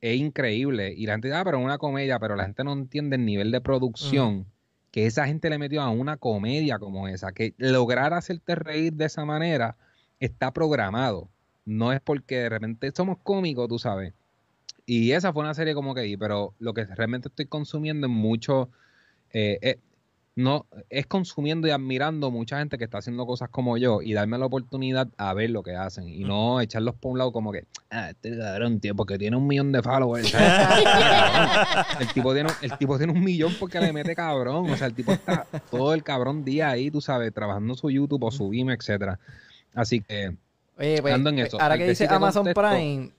Es increíble. Y la gente dice, ah, pero es una comedia, pero la gente no entiende el nivel de producción que esa gente le metió a una comedia como esa. Que lograr hacerte reír de esa manera está programado. No es porque de repente somos cómicos, tú sabes. Y esa fue una serie como que vi, pero lo que realmente estoy consumiendo es mucho, eh, eh, no, es consumiendo y admirando mucha gente que está haciendo cosas como yo y darme la oportunidad a ver lo que hacen y no echarlos por un lado como que, ah, este cabrón, tío, porque tiene un millón de followers. *laughs* ¿sabes? el, tipo tiene, el tipo tiene un millón porque le mete cabrón, o sea, el tipo está todo el cabrón día ahí, tú sabes, trabajando su YouTube o su Vimeo, etcétera. Así que, Oye, pues, en pues, eso. ahora que dice Amazon Prime,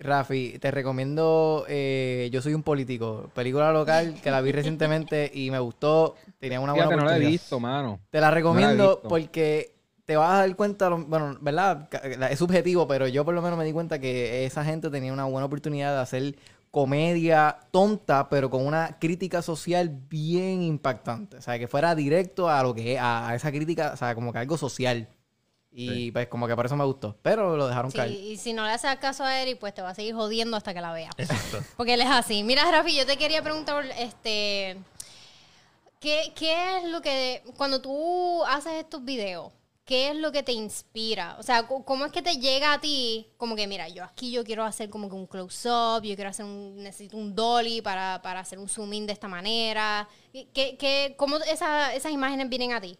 Rafi, te recomiendo eh, Yo soy un político, película local que la vi recientemente y me gustó, tenía una buena fíjate, no la he visto, mano. Te la recomiendo porque te vas a dar cuenta, bueno, ¿verdad? Es subjetivo, pero yo por lo menos me di cuenta que esa gente tenía una buena oportunidad de hacer comedia tonta, pero con una crítica social bien impactante. O sea, que fuera directo a lo que a esa crítica, o sea, como que algo social. Y Sí. pues como que por eso me gustó. Pero lo dejaron Sí, caer. y si no le haces caso a Eric, pues te va a seguir jodiendo hasta que la vea. Exacto. *laughs* Porque él es así. Mira, Rafi, yo te quería preguntar, este, ¿qué, qué es lo que, cuando tú haces estos videos, qué es lo que te inspira? O sea, ¿cómo es que te llega a ti? Como que, mira, yo aquí yo quiero hacer como que un close-up, yo quiero hacer un, necesito un dolly para, para hacer un zoom in de esta manera. ¿Qué, qué, ¿Cómo esa- esas imágenes vienen a ti?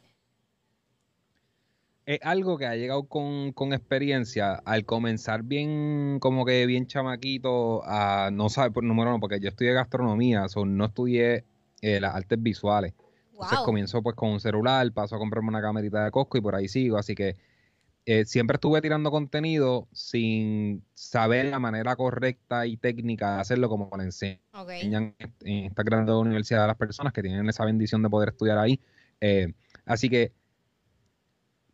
Es algo que ha llegado con, con experiencia. Al comenzar bien, como que bien chamaquito, a no saber, por número uno, porque yo estudié gastronomía, so no estudié eh, las artes visuales. Entonces comienzo pues con un celular, paso a comprarme una camerita de Costco y por ahí sigo. Así que eh, siempre estuve tirando contenido sin saber la manera correcta y técnica de hacerlo como lo enseñan Ok. enseñan en esta gran universidad a las personas que tienen esa bendición de poder estudiar ahí. Eh, así que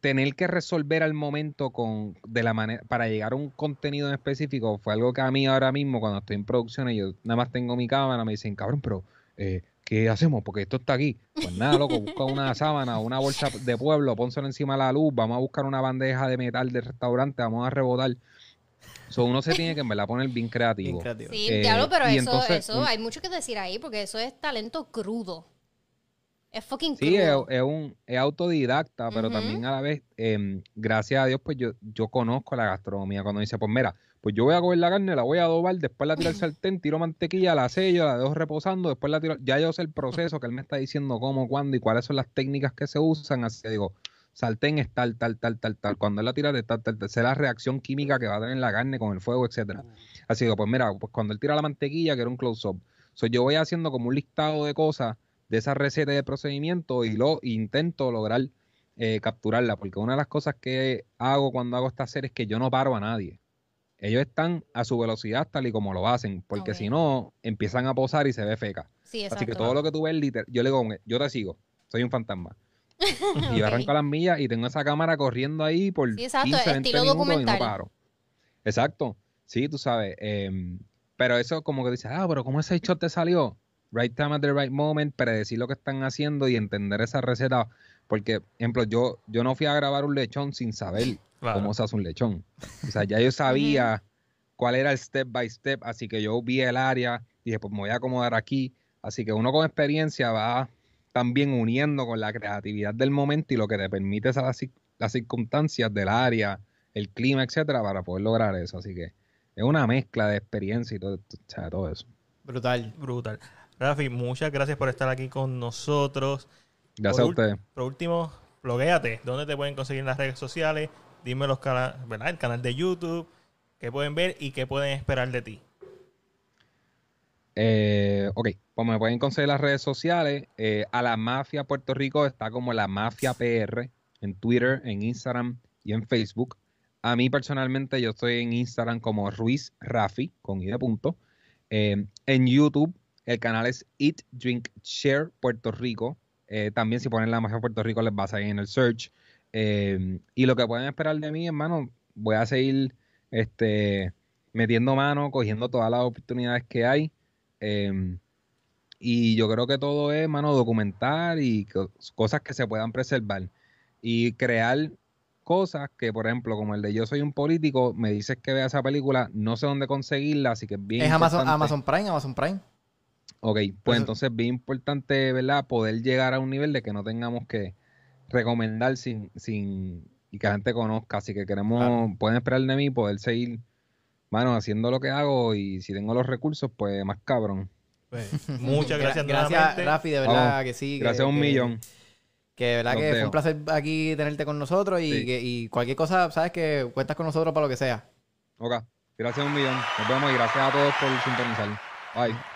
tener que resolver al momento con de la manera para llegar a un contenido en específico fue algo que a mí ahora mismo cuando estoy en producción y yo nada más tengo mi cámara me dicen cabrón pero eh, ¿qué hacemos? porque esto está aquí pues nada loco busca una sábana una bolsa de pueblo pónselo encima de la luz vamos a buscar una bandeja de metal del restaurante vamos a rebotar so, uno se tiene que en verdad poner bien creativo Bien creativo. Sí, Eh, diablo, pero eso, entonces, eso un- hay mucho que decir ahí porque eso es talento crudo. Es fucking Sí, es, un es autodidacta, pero también a la vez, em, gracias a Dios, pues yo, yo conozco la gastronomía. Cuando dice, pues mira, pues yo voy a coger la carne, la voy a adobar, después la tiro al *laughs* sartén, tiro mantequilla, la sello, la dejo reposando, después la tiro. Ya yo sé el proceso que él me está diciendo cómo, cuándo y cuáles son las técnicas que se usan. Así que digo, sartén es tal, tal, tal, tal, tal. Cuando él la tira de tal, tal, tal, sé la reacción química que va a tener la carne con el fuego, etcétera. Así que, pues mira, pues cuando él tira la mantequilla, que era un close-up. So, yo voy haciendo como un listado de cosas de esa receta y de procedimiento y lo intento lograr eh, capturarla, porque una de las cosas que hago cuando hago esta serie es que yo no paro a nadie. Ellos están a su velocidad tal y como lo hacen, porque si no, empiezan a posar y se ve feca. Sí. Así que todo lo que tú ves, liter- yo le digo, yo te sigo, soy un fantasma. *laughs* Y yo arranco las millas y tengo esa cámara corriendo ahí por Sí, exacto, 15, 20 estilo minutos y no paro. Exacto, sí, tú sabes. em, pero eso como que dices, ah, pero ¿cómo ese shot te salió? Right time at the right moment, predecir lo que están haciendo y entender esa receta. Porque, ejemplo, yo, yo no fui a grabar un lechón sin saber Claro. cómo se hace un lechón. O sea, ya yo sabía cuál era el step by step, así que yo vi el área y dije, pues me voy a acomodar aquí. Así que uno con experiencia va también uniendo con la creatividad del momento y lo que te permite esas las, las circunstancias del área, el clima, etcétera, para poder lograr eso. Ascia que es una mezcla de experiencia y todo, o sea, todo eso. Brutal. Brutal. Rafi, muchas gracias por estar aquí con nosotros. Gracias a Por ustedes. Por último, blogueate. ¿Dónde te pueden conseguir en las redes sociales? Dime los canales, ¿verdad? El canal de YouTube, qué pueden ver y qué pueden esperar de ti. Eh, ok, pues me pueden conseguir las redes sociales. Eh, a la Mafia Puerto Rico está como la Mafia PR en Twitter, en Instagram y en Facebook. A mí personalmente yo estoy en Instagram como Ruiz Rafi, con i de punto. Eh, en YouTube el canal es Eat, Drink, Share Puerto Rico. Eh, también si ponen la Mafia Puerto Rico les va a salir en el search. Eh, y lo que pueden esperar de mí, hermano, voy a seguir este, metiendo mano, cogiendo todas las oportunidades que hay. Eh, y yo creo que todo es, mano, documentar y co- cosas que se puedan preservar. Y crear cosas que, por ejemplo, como el de Yo soy un político, me dices que vea esa película, no sé dónde conseguirla, así que es bien Es. Amazon Prime, Amazon Prime. Ok, pues Eso- entonces bien importante, ¿verdad? Poder llegar a un nivel de que no tengamos que recomendar sin, sin y que la gente conozca. Así que queremos, Claro. pueden esperar de mí poder seguir, mano, haciendo lo que hago y si tengo los recursos, pues más cabrón. Pues, *laughs* muchas Gra- gracias, Gracias. Rafi, de verdad Vamos. que sí. que- Gracias a un que- millón. Que de verdad Los que fue un placer aquí tenerte con nosotros y, Sí. que, y cualquier cosa, sabes que cuentas con nosotros para lo que sea. Ok, gracias a un millón. Nos vemos y gracias a todos por sintonizar. Bye.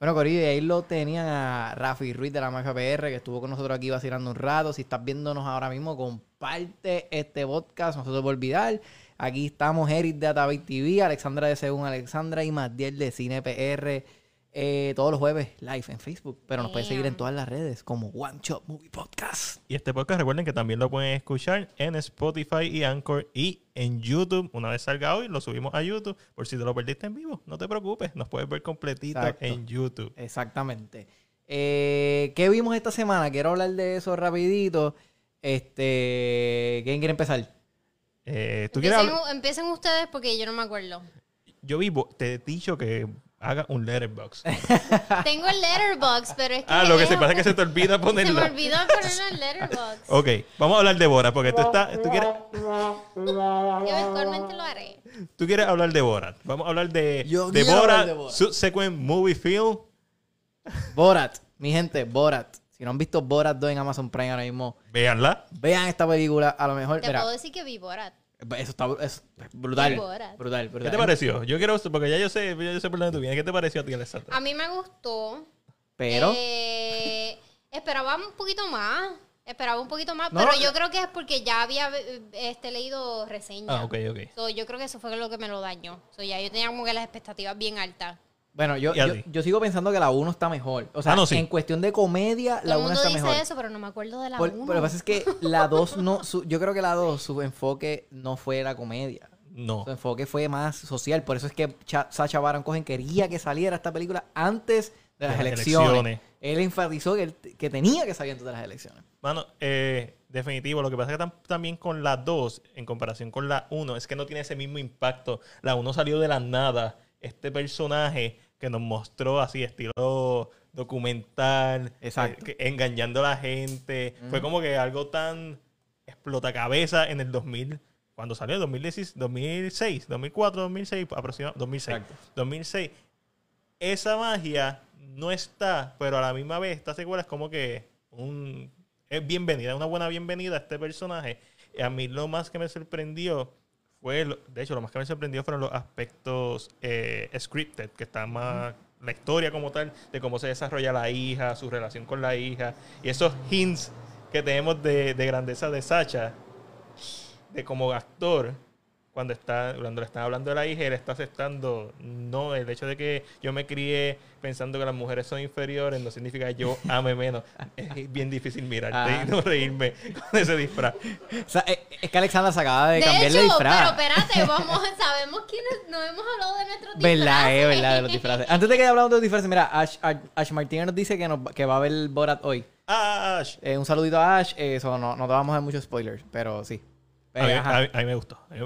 Bueno, Corillo, y ahí lo tenían a Rafi Ruiz de la Mafia PR, que estuvo con nosotros aquí vacilando un rato. Si estás viéndonos ahora mismo, comparte este podcast, no se te puede olvidar. Aquí estamos Eric de Atabay TV, Alexandra de Según Alexandra y Matiel de Cine PR. Eh, todos los jueves live en Facebook, pero nos puedes seguir en todas las redes como One Shot Movie Podcast. Y este podcast recuerden que también lo pueden escuchar en Spotify y Anchor y en YouTube. Una vez salga hoy, lo subimos a YouTube. Por si te lo perdiste en vivo, no te preocupes, nos puedes ver completito Exacto. en YouTube. Exactamente. Eh, ¿Qué vimos esta semana? Quiero hablar de eso rapidito. Este, ¿quién quiere empezar? Eh, ¿tú quieres Empiecen, hablar? empiecen ustedes porque yo no me acuerdo. Yo vivo, te he dicho que haga un letterbox. *laughs* Tengo el letterbox, pero es que. Ah, lo que se pasa es que se te olvida *laughs* Se me olvidó ponerlo en letterbox. *laughs* Ok, vamos a hablar de Borat, porque tú, estás, tú, quieres, Yo eventualmente lo haré. tú quieres hablar de Borat. Vamos a hablar de, Yo de, quiero hablar Borat, de Borat. subsequent movie film. Borat. Mi gente, Borat. Si no han visto Borat 2 en Amazon Prime ahora mismo, Véanla. vean esta película. A lo mejor, Te mira, puedo decir que vi Borat. Eso está br- es brutal. Brutal, brutal. ¿Qué te pareció? Yo quiero, porque ya yo sé, ya yo sé por dónde tú vienes. ¿Qué te pareció a ti, Alessandra? A mí me gustó. Pero, Eh, esperaba un poquito más. Esperaba un poquito más, No, pero no, yo creo que es porque ya había eh, este, leído reseñas. Ah, ok, ok. So, yo creo que eso fue lo que me lo dañó. So, ya yo tenía como que las expectativas bien altas. Bueno, yo, ¿Y a yo, sigo pensando que la 1 está mejor. O sea, Ah, no, sí. en cuestión de comedia, Todo la el 1 mundo está dice mejor. eso, pero no me acuerdo de la Por- 1. pero lo que pasa es que la 2 no, su- yo creo que la 2, su enfoque no fue la comedia. No. Su enfoque fue más social. Por eso es que Cha- Sacha Baron Cohen quería que saliera esta película antes de las De las elecciones. elecciones. Él enfatizó que, él- que tenía que salir antes de las elecciones. Mano, eh, definitivo. Lo que pasa es que tam- también con la 2, en comparación con la 1, es que no tiene ese mismo impacto. La 1 salió de la nada. Este personaje que nos mostró así, estilo documental, Exacto. eh, que- engañando a la gente. Fue como que algo tan explota cabeza en el 2000. Cuando salió, 2016, 2006, 2004, 2006, aproximadamente, 2006. Exacto. 2006. Esa magia no está, pero a la misma vez esta secuela es como que un, es bienvenida, una buena bienvenida a este personaje. Y a mí lo más que me sorprendió fue, lo- de hecho, lo más que me sorprendió fueron los aspectos eh, scripted, que está más la historia como tal, de cómo se desarrolla la hija, su relación con la hija, y esos hints que tenemos de, de grandeza de Sacha, de como actor, cuando está cuando le están hablando de la hija, él está aceptando no el hecho de que yo me crié pensando que las mujeres son inferiores no significa que yo *laughs* ame menos. Es bien difícil mirarte Ah. y no reírme con ese disfraz. O sea, es, que Alexandra se acaba de, De cambiar hecho, de disfraz. pero espérate, vamos, *laughs* sabemos quiénes, no hemos hablado de nuestros disfraces. Verdad, es verdad, de los disfraces. Antes de que hablamos de los disfraces, mira, Ash, Ash, Ash Martínez nos dice que, nos, que va a ver Borat hoy. Ah, Ash. Eh, un saludito a Ash. eh, Eso no, no te vamos a dar muchos spoilers, pero sí. A mí, a mí- a mí me gustó. A mí-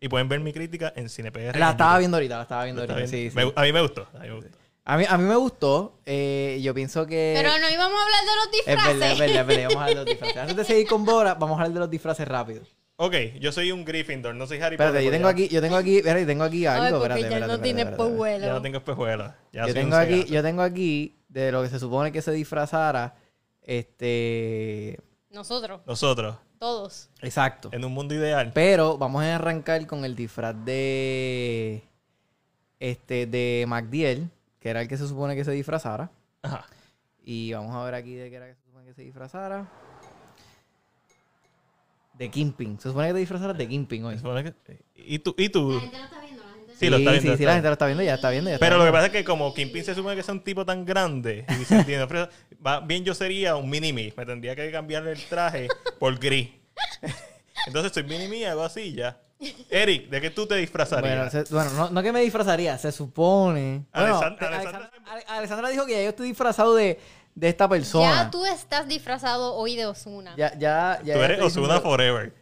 Y pueden ver mi crítica en CinePR. La en estaba YouTube. viendo ahorita, la estaba viendo ahorita. Sí, Me- a mí me gustó. A mí me gustó. A mí, a mí me gustó. eh, yo pienso que. Pero no íbamos a hablar de los Es disfraces. verdad, es verdad, es verdad. Vamos a hablar de los disfraces. *laughs* Antes de seguir con Bora, vamos a hablar de los disfraces rápido. Ok, yo soy un Gryffindor, no soy Harry Espérate, Potter. yo tengo aquí, yo tengo aquí, espérate, yo tengo aquí algo. Espérate, ya espérate, no tiene pohuelo. Ya no tengo espejuelas. Ya Yo soy tengo un aquí, yo tengo aquí de lo que se supone que se disfrazara. Este. Nosotros, Nosotros, todos. Exacto. en un mundo ideal. Pero vamos a arrancar con el disfraz de. Este, de MacDiel, que era el que se supone que se disfrazara. Ajá. Y vamos a ver aquí de qué era que se supone que se disfrazara. De Kimping. Se supone que te disfrazaras de Kimping hoy. Se supone que- ¿Y tú? ¿Y tú? La gente lo está viendo, Sí, lo está viendo, Sí, sí, está la gente lo está viendo, ya está viendo. ya está Pero lo que pasa es que como Kingpin se supone que es un tipo tan grande y se entiende, bien yo sería un mini-me. Me tendría que cambiar el traje por gris. Entonces soy mini-me y hago así ya. Eric, ¿de qué tú te disfrazarías? Bueno, se- bueno, no, no que me disfrazaría, se supone. Bueno, Alexand- te- Alexandra- Alexandra, Ale- Alexandra dijo que ya yo estoy disfrazado de, de esta persona. Ya tú estás disfrazado hoy de Osuna. Ya, ya, ya. tú eres Osuna Forever.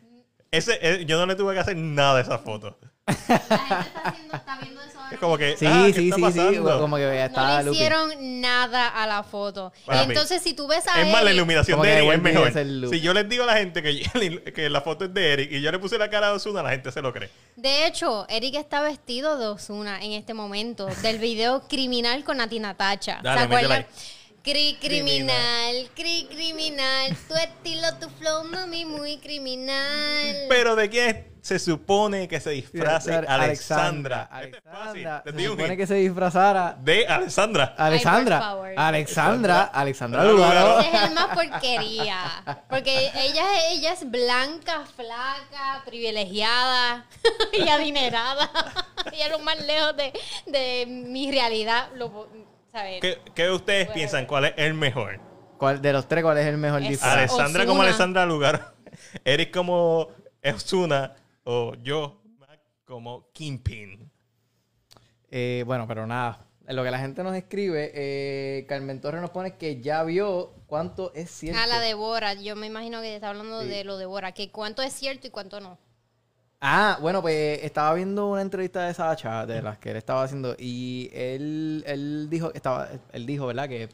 Ese, eh, yo no le tuve que hacer nada de esa foto. La gente está, haciendo, está viendo eso ahora Es como que, Sí, ah, ¿qué sí, está sí? Como que No le Lupi. hicieron nada a la foto. Para y mí. entonces, si tú ves a Es más, la iluminación de Eric es mejor. Si yo les digo a la gente que, *laughs* que la foto es de Eric y yo le puse la cara de Osuna, la gente se lo cree. De hecho, Eric está vestido de Osuna en este momento, del video criminal con Nati Natacha. Dale, ¿Se acuerdan? Cri criminal, cri criminal, tu estilo, tu flow, mami, muy criminal. Pero ¿de quién se supone que se disfrace Alexandra. Alexandra? Este es fácil. Se supone que se disfrazara. De Alexandra. Alexandra. Alexandra. Alexandra Alexandra Lugaro. Ese es el más porquería. Porque ella, ella es blanca, flaca, privilegiada *laughs* y adinerada. ella es lo más lejos de, de mi realidad. Lo, ¿sabes? ¿Qué, qué ustedes piensan? ¿Cuál es el mejor? ¿Cuál, de los tres, ¿cuál es el mejor Es- disfraz? Alexandra como Ozuna. Alexandra Lugar. *laughs* Eric como Osuna. O yo Mac, como Kingpin. Eh, bueno, pero nada. Lo que la gente nos escribe, eh, Carmen Torres nos pone que ya vio cuánto es cierto. Ah, la de Bora. Yo me imagino que está hablando Sí. de lo de Bora. Que cuánto es cierto y cuánto no. Ah, bueno, pues estaba viendo una entrevista de Sacha, de las que él estaba haciendo, y él, él dijo, estaba, él dijo, ¿verdad? Que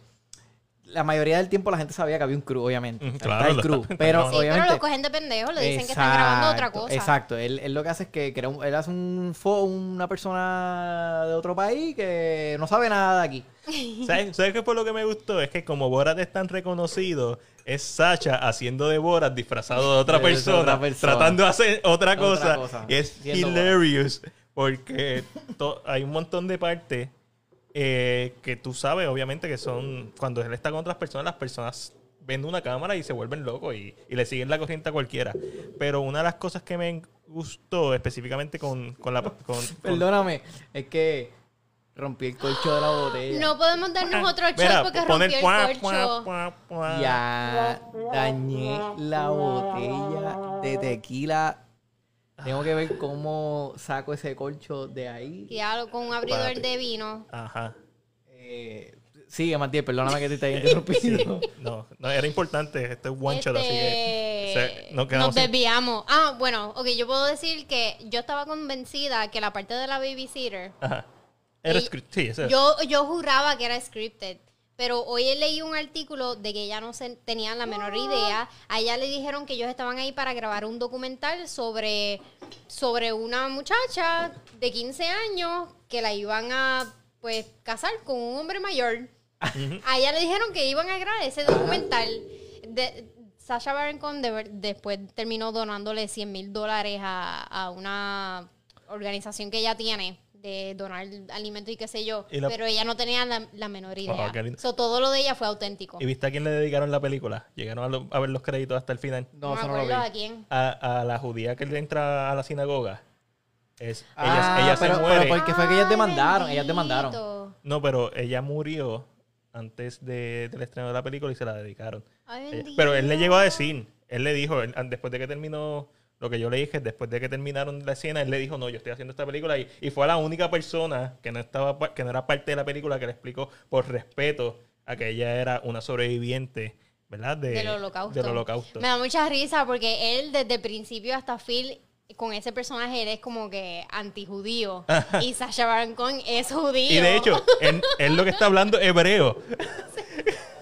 la mayoría del tiempo la gente sabía que había un crew, obviamente. Claro, está el lo crew. pero. Sí, pero obviamente. lo cogen de pendejo, le dicen que están grabando otra Exacto, cosa. Exacto. Él, él lo que hace es que crea un- él hace un fo- una persona de otro país que no sabe nada de aquí. *laughs* ¿Sabes, ¿Sabes qué fue lo que me gustó? Es que como Borat es tan reconocido, es Sacha haciendo de Borat disfrazado de otra, *laughs* persona, otra persona. tratando de hacer otra Otra cosa. cosa, Y es siendo hilarious porque to- hay un montón de partes eh, que tú sabes, obviamente, que son cuando él está con otras personas, las personas ven una cámara y se vuelven locos y, y le siguen la corriente a cualquiera. Pero una de las cosas que me gustó específicamente con, con la... Con, con- Perdóname, es que rompí el colcho de la botella. No podemos darnos otro shot porque rompió el cuá. Ya dañé la botella de tequila. Tengo que ver cómo saco ese colcho de ahí. Y algo con un abridor de vino. Ajá. Eh, sigue, Matías, perdóname que te esté interrumpiendo. *laughs* No, no, era importante. Este es one shot, así que. Este, se- nos quedamos nos sin- desviamos. Ah, bueno, ok, yo puedo decir que yo estaba convencida que la parte de la babysitter, Ajá. Era Y- script. Sí, ese. yo, yo juraba que era scripted. Pero hoy leí un artículo de que ella no se tenía la menor idea. A ella le dijeron que ellos estaban ahí para grabar un documental sobre, sobre una muchacha de 15 años que la iban a pues casar con un hombre mayor. A ella le dijeron que iban a grabar ese documental. De, Sasha Baron Cohen de después terminó donándole 100 mil dólares a, a una organización que ella tiene de donar alimentos y qué sé yo. La- Pero ella no tenía la, la menor idea. Oh, qué lindo. So, todo lo de ella fue auténtico. ¿Y viste a quién le dedicaron la película? Llegaron a, lo- a ver los créditos hasta el final. No, No, me eso no lo vi. a quién. A, a la judía que le entra a la sinagoga. Es, ella Ah, ella pero, se pero muere. porque fue que ellas Ay, demandaron, ellas demandaron. No, pero ella murió antes de- del estreno de la película y se la dedicaron. Ay, bendito. Pero él le llegó a decir, él le dijo, él- después de que terminó, lo que yo le dije, después de que terminaron la escena, él le dijo, no, yo estoy haciendo esta película y, y fue la única persona que no estaba que no era parte de la película que le explicó por respeto a que ella era una sobreviviente, ¿verdad? De- del holocausto. Del holocausto. Me da mucha risa porque él desde el principio hasta Phil con ese personaje él es como que antijudío *laughs* y Sasha Baron Cohen es judío. Y de hecho, él, él lo que está hablando es hebreo. *laughs*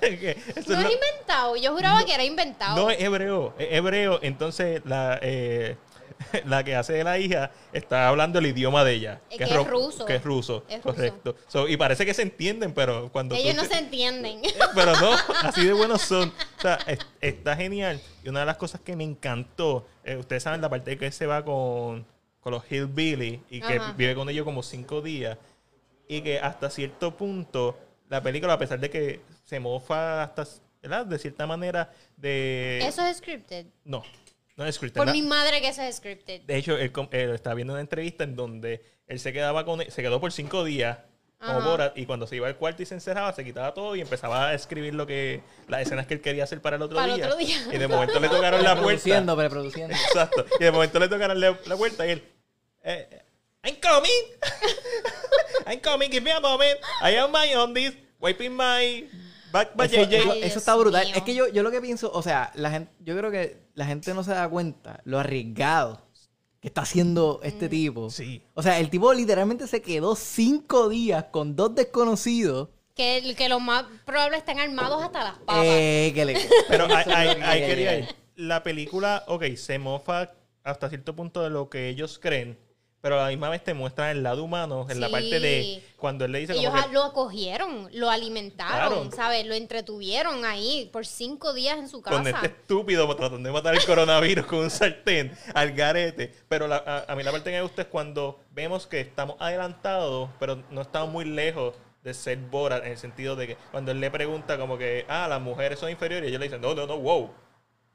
eso no es inventado. Yo juraba que era inventado. No es hebreo, es hebreo. Entonces la, eh, *laughs* la que hace de la hija está hablando el idioma de ella. Es que es ruso. Que es ruso, Es ruso. correcto. So, y parece que se entienden, pero cuando... Ellos no te- se entienden. *laughs* Pero no, *laughs* así de buenos son. O sea, es- está genial. Y una de las cosas que me encantó, eh, ustedes saben la parte que se va con, con los Hillbilly y que Ajá. vive con ellos como cinco días. Y que hasta cierto punto, la película, a pesar de que se mofa hasta, ¿verdad? De cierta manera, de... Eso es scripted. No, no es scripted. Por La- mi madre que eso es scripted. De hecho, él, estaba viendo una entrevista en donde él se quedaba con se quedó por cinco días como. Borat y cuando se iba al cuarto y se encerraba se quitaba todo y empezaba a escribir lo que las escenas que él quería hacer para el otro, Para día. otro día. y de momento le tocaron la puerta exacto y de momento le tocaron la, la puerta y él eh, I'm coming *laughs* I'm coming give me a moment I am my on this wiping my back by Eso, eso- está brutal. mío. Es que yo, yo lo que pienso, o sea, la gente, yo creo que la gente no se da cuenta lo arriesgado que está haciendo Mm. este tipo. sí O sea, el tipo literalmente se quedó cinco días con dos desconocidos. Que, que lo más probable están armados hasta las papas. Eh, que le- *laughs* Pero ahí, quería ir. La película, ok, se mofa hasta cierto punto de lo que ellos creen, pero a la misma vez te muestran el lado humano, en la parte de cuando él le dice como Ellos que, lo acogieron, lo alimentaron, Claro. ¿sabes? Lo entretuvieron ahí por cinco días en su con casa. este estúpido tratando de matar el coronavirus con un sartén al garete. Pero la- a, a mí la parte que me gusta es cuando vemos que estamos adelantados, pero no estamos muy lejos de ser Borat, en el sentido de que cuando él le pregunta como que, ah, las mujeres son inferiores, y ellos le dicen, no, no, no, wow.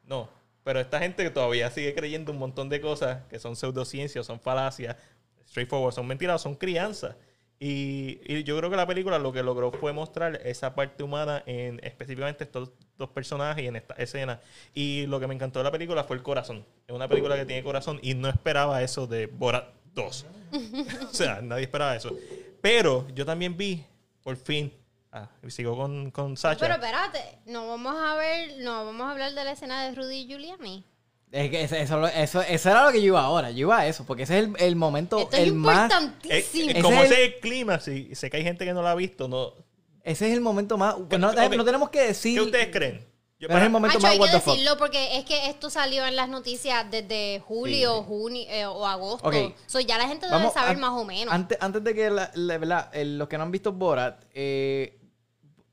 No. Pero esta gente que todavía sigue creyendo un montón de cosas que son pseudociencias, son falacias, straightforward, son mentiras, son crianzas. Y, y yo creo que la película lo que logró fue mostrar esa parte humana en específicamente estos dos personajes y en esta escena. Y lo que me encantó de la película fue el corazón. Es una película que tiene corazón y no esperaba eso de Borat 2. *laughs* o sea, nadie esperaba eso. Pero yo también vi, por fin, ah, sigo con, con Sacha. Pero espérate, no vamos a ver, no vamos a hablar de la escena de Rudy y Giuliani. Es que eso, eso, eso, eso era lo que yo iba ahora. Yo iba a eso, porque ese es el, el momento, Esto es el más. Eh, importantísimo. eh, Ese como es ese es el clima, si sé que hay gente que no lo ha visto, no Ese es el momento más. pues no, Ok. no tenemos que decir. ¿Qué ustedes creen? Yo, Pero es el momento más hay what que decirlo porque es que esto salió en las noticias desde julio, junio eh, o agosto. Ok. So, ya la gente debe Vamos, saber an- más o menos. Antes, antes de que la- la- ¿verdad? El- los que no han visto Borat, eh,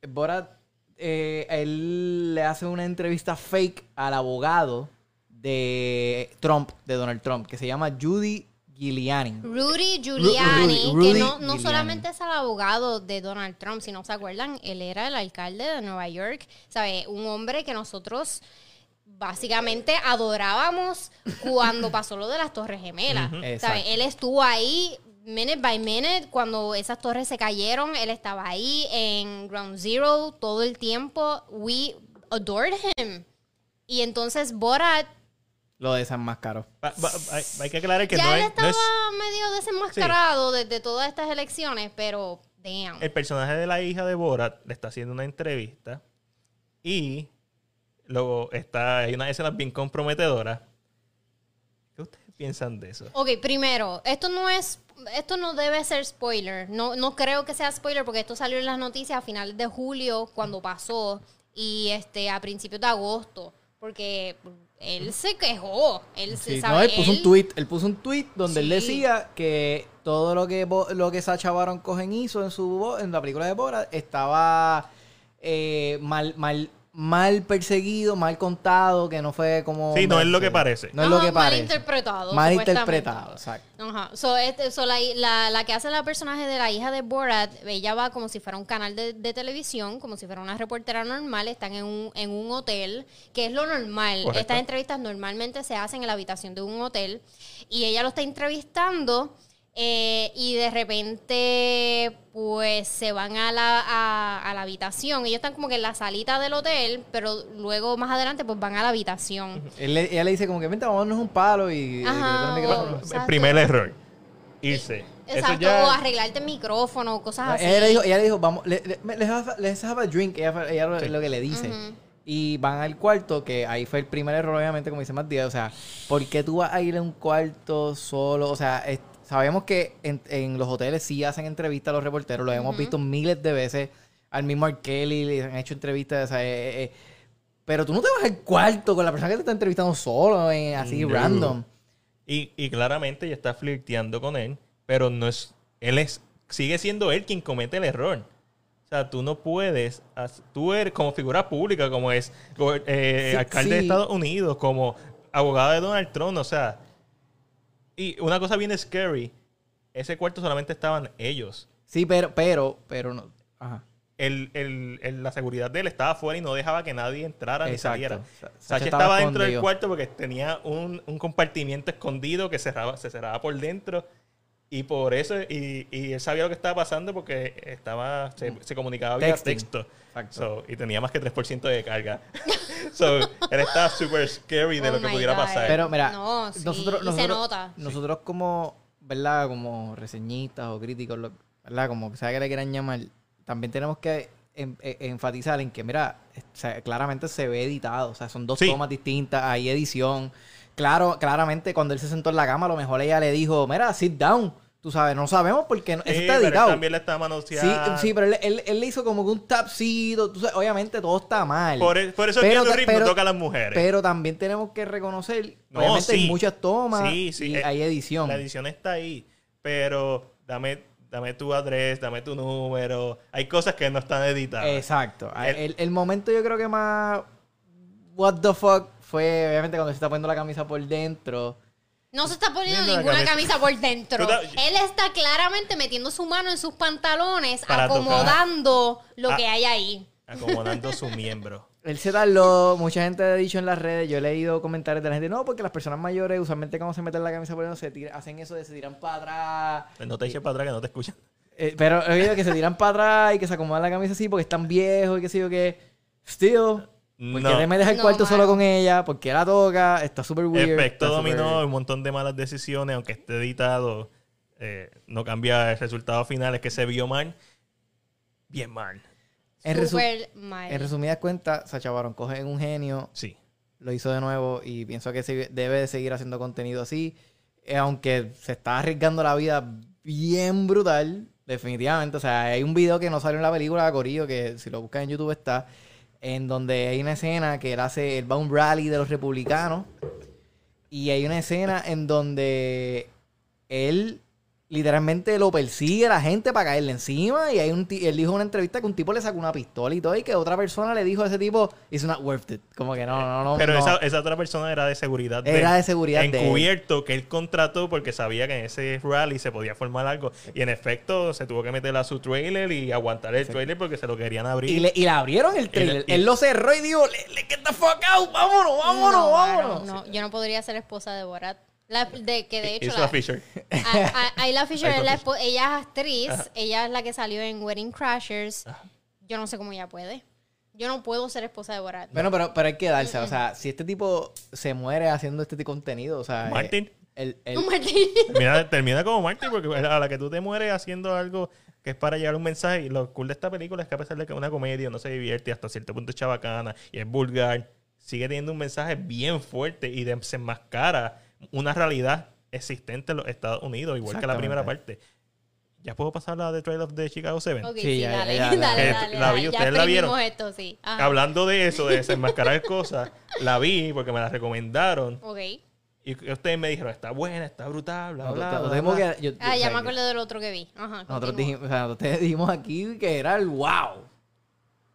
Borat, eh, él le hace una entrevista fake al abogado de Trump, de Donald Trump, que se llama Judy Giuliani. Rudy Giuliani, Rudy- Rudy que no, no Giuliani. solamente es el abogado de Donald Trump, si no se acuerdan, él era el alcalde de Nueva York, ¿sabe? Un hombre que nosotros básicamente adorábamos cuando pasó lo de las Torres Gemelas. ¿sabe? Él estuvo ahí minute by minute cuando esas torres se cayeron, él estaba ahí en Ground Zero todo el tiempo. We adored him. Y entonces Borat Lo desenmascaró. Hay, hay que aclarar que ya no él es, no estaba es- medio desenmascarado desde todas estas elecciones, pero damn. El personaje de la hija de Borat le está haciendo una entrevista y luego está, hay unas escenas bien comprometedoras. ¿Qué ustedes piensan de eso? Ok, primero, esto no es, esto no debe ser spoiler. No, no creo que sea spoiler porque esto salió en las noticias a finales de julio cuando pasó y este a principios de agosto, porque él se quejó, él se Sí, sabe, no, él puso él- un tweet, él puso un tweet donde él Sí. decía que todo lo que lo que Sacha Baron Cohen hizo en su en la película de Borat estaba eh, mal mal mal perseguido, mal contado, que no fue como Sí, no es lo que parece. No es lo que mal parece. interpretado, Mal interpretado, exacto. Ajá. So, este, so, la, la- la que hace la personaje de la hija de Borat, ella va como si fuera un canal de, de televisión, como si fuera una reportera normal, están en un, en un hotel, que es lo normal. Correcto. Estas entrevistas normalmente se hacen en la habitación de un hotel y ella lo está entrevistando. Eh, y de repente, pues se van a la, a, a la habitación. Ellos están como que en la salita del hotel, pero luego más adelante, pues van a la habitación. Él le- ella le dice como que vente, vamos a darnos un palo y Ajá, el micrófono. o- El primer error. Irse. Exacto, Eso ya- o arreglarte el micrófono, cosas así. Ella le dijo, ella le dijo, vamos, le- le- let's, have, a drink, ella, ella lo- Sí. es lo que le dice. Y van al cuarto, que ahí fue el primer error, obviamente, como dice Matías. O sea, ¿por qué tú vas a ir a un cuarto solo? O sea, es- sabemos que en, en los hoteles sí hacen entrevistas a los reporteros, lo hemos visto miles de veces. Al mismo R. Kelly le han hecho entrevistas, o sea, eh, eh, eh, pero tú no te vas al cuarto con la persona que te está entrevistando solo, eh, así No. random. Y, y claramente ella está flirteando con él, pero no es. Él es. Sigue siendo él quien comete el error. O sea, tú no puedes. Tú eres como figura pública, como es eh, Sí, alcalde de. Estados Unidos, como abogado de Donald Trump, o sea. Y una cosa bien scary: ese cuarto solamente estaban ellos. Sí, pero, pero, pero no. Ajá. El, el- el- la seguridad de él estaba afuera y no dejaba que nadie entrara ni saliera. Sa- Sacha Sacha estaba estaba dentro del cuarto porque tenía un, un compartimiento escondido que cerraba, se cerraba por dentro. Y por eso, y, y él sabía lo que estaba pasando porque estaba, se, se comunicaba vía texto. So, y tenía más que 3% de carga. *laughs* so, él estaba super scary de Oh lo que pudiera God. pasar. Pero mira, No, sí, nosotros, se nota. nosotros como, ¿verdad? Como reseñistas o críticos, ¿verdad? Como sea que le quieran llamar, también tenemos que en- en- enfatizar en que, mira, o sea, claramente se ve editado, o sea, son dos Sí. tomas distintas, hay edición. Claro, claramente cuando él se sentó en la cama, a lo mejor ella le dijo, mira, sit down. Tú sabes, no sabemos porque no, eso Sí, está pero él editado. también le Sí, manoseando. sí, pero él, él- él le hizo como que un tapcito. Tú sabes, obviamente todo está mal. Por, e- por eso Pero ta- Reeves no pero- toca a las mujeres. Pero también tenemos que reconocer, No, obviamente hay sí. muchas tomas Sí, sí, y eh, hay edición. La edición está ahí, pero dame, dame tu address, dame tu número. Hay cosas que no están editadas. Exacto. El- El, el momento yo creo que más what the fuck fue obviamente cuando se está poniendo la camisa por dentro. No se está poniendo ninguna camisa. camisa por dentro. Tú Él está claramente metiendo su mano en sus pantalones, Para acomodando lo Ah. que hay ahí. Acomodando su miembro. *laughs* Él se tardó, mucha gente ha dicho en las redes, yo he leído comentarios de la gente, no, porque las personas mayores usualmente cuando se meten la camisa por dentro se tira- hacen eso de se tiran para atrás. Pues no te eches para atrás que no te escuchan. Eh, pero he oído que se tiran para atrás y que se acomodan la camisa así porque están viejos y que sé yo que. Still. ¿Por qué No. metes al No, cuarto solo mano. con ella? ¿Por qué la toca? Está súper weird. Efecto dominó, un montón de malas decisiones, aunque esté editado, eh, no cambia el resultado final, es que se vio mal. Bien mal. En, resu- mal. en resumidas cuentas, Sacha Baron coge un genio, Sí. lo hizo de nuevo y pienso que se- debe de seguir haciendo contenido así. Eh, aunque se está arriesgando la vida bien brutal, Definitivamente. O sea, hay un video que no salió en la película, Corillo, que si lo buscas en YouTube está, en donde hay una escena que él hace, él va a un rally de los republicanos. Y hay una escena en donde él literalmente lo persigue a la gente para caerle encima. Y hay un ti- él dijo en una entrevista que un tipo le sacó una pistola y todo. Y que otra persona le dijo a ese tipo, it's not worth it. Como que no, no, no. Pero no. esa, esa otra persona era de seguridad. Era de seguridad de él. Encubierto que él contrató porque sabía que en ese rally se podía formar algo. Y en efecto se tuvo que meter a su trailer y aguantar el trailer porque se lo querían abrir. Y le, y le abrieron el trailer. y- él lo cerró y dijo, le, le get the fuck out, vámonos, vámonos, no, vámonos. no, yo no podría ser esposa de Borat. La- de que de hecho Isla la- Fisher. A- a- Ayla Fisher es la ella es actriz, ella es la que salió en Wedding Crashers. Yo no sé cómo ella puede. Yo no puedo ser esposa de Borat. Bueno, pero, pero hay que darse. O sea, si este tipo se muere haciendo este tipo de contenido, o sea. Martin. eh, el- el- Un Martín. Termina, *laughs* termina como Martin porque a la que tú te mueres haciendo algo que es para llevar un mensaje. Y lo cool de esta película es que a pesar de que es una comedia, no se divierte hasta cierto punto es chabacana y es vulgar, sigue teniendo un mensaje bien fuerte y desenmascara una realidad existente en los Estados Unidos, igual que la primera parte. ¿Ya puedo pasar la de Trail of the Chicago 7? Ok, Sí, sí, ya, dale, ya, ya. dale, dale, la vi, dale. ustedes ya la vieron. aprendimos esto, sí. Ajá. Hablando de eso, de desenmascarar *laughs* cosas, la vi porque me la recomendaron Ok. y ustedes me dijeron, está buena, está brutal, bla, bla, bla, dijimos bla". que- yo- Ah, ya me acuerdo del otro que vi. Ajá. Nosotros dijimos, o sea, nosotros dijimos aquí que era el wow.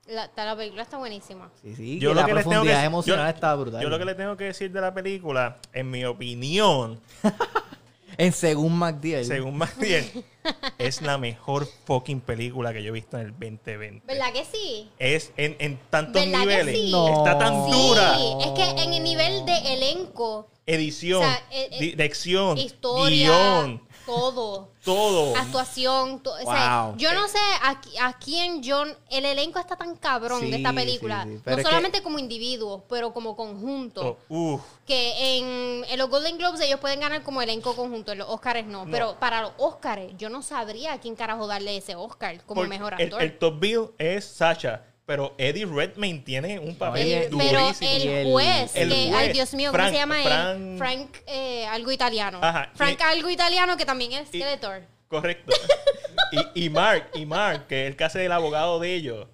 La, película está buenísima. Sí, sí, Yo que lo la que les tengo profundidad que- emocional yo- estaba brutal. Yo lo que le tengo que decir de la película, en mi opinión, *laughs* En según McDill. según Magdiel, *laughs* es la mejor fucking película que yo he visto en el 2020. ¿Verdad que sí? Es en, en tantos ¿Verdad que niveles. sí? No. Está tan Sí, dura. es que en el nivel de elenco, Edición, O sea, eh, eh, dirección, historia, guion, todo. todo. actuación. to- o sea, Wow. yo no sé a, qui- a quién John. El elenco está tan cabrón Sí, de esta película. sí, No es que- solamente como individuos, pero como conjunto. Oh. Que en, en los Golden Globes ellos pueden ganar como elenco conjunto, en los Oscars no. Pero para los Oscars, yo no sabría a quién carajo darle ese Oscar como Porque mejor actor. el top bill es Sacha, pero Eddie Redmayne tiene un papel Oye, El- pero durísimo. el Y el- juez, el que, juez, ay Dios mío, ¿cómo Frank- se llama Frank- él? Frank eh, algo italiano. Ajá, Frank y- algo italiano que también es Skeletor. Correcto. *laughs* y, y Mark, y Mark, que es el que hace del abogado de ellos.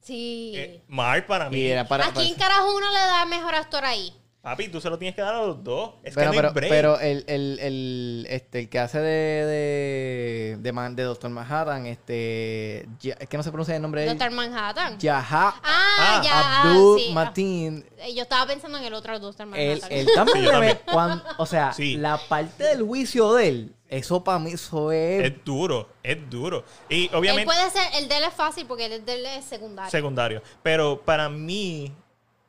Sí. Eh, Mark para mí. Para, ¿A quién carajo uno le da mejor actor ahí? Papi, tú se lo tienes que dar a los dos. Es Bueno, que no pero, hay break. pero el, el, el, este, el que hace de, de, de, Man- de Doctor Manhattan, este, ya- es que no se pronuncia el nombre de él. Doctor Manhattan. Yaha Ah, Ah, ya. ah, Abdul sí. Mateen. Ah, Yo estaba pensando en el otro Doctor Él, Manhattan. él también, Sí, también. o sea, Sí. la parte del juicio de él, eso para mí, eso es... Es duro, es duro. Y Él obviamente puede ser, el de él es fácil porque el de él es secundario. secundario. Pero para mí,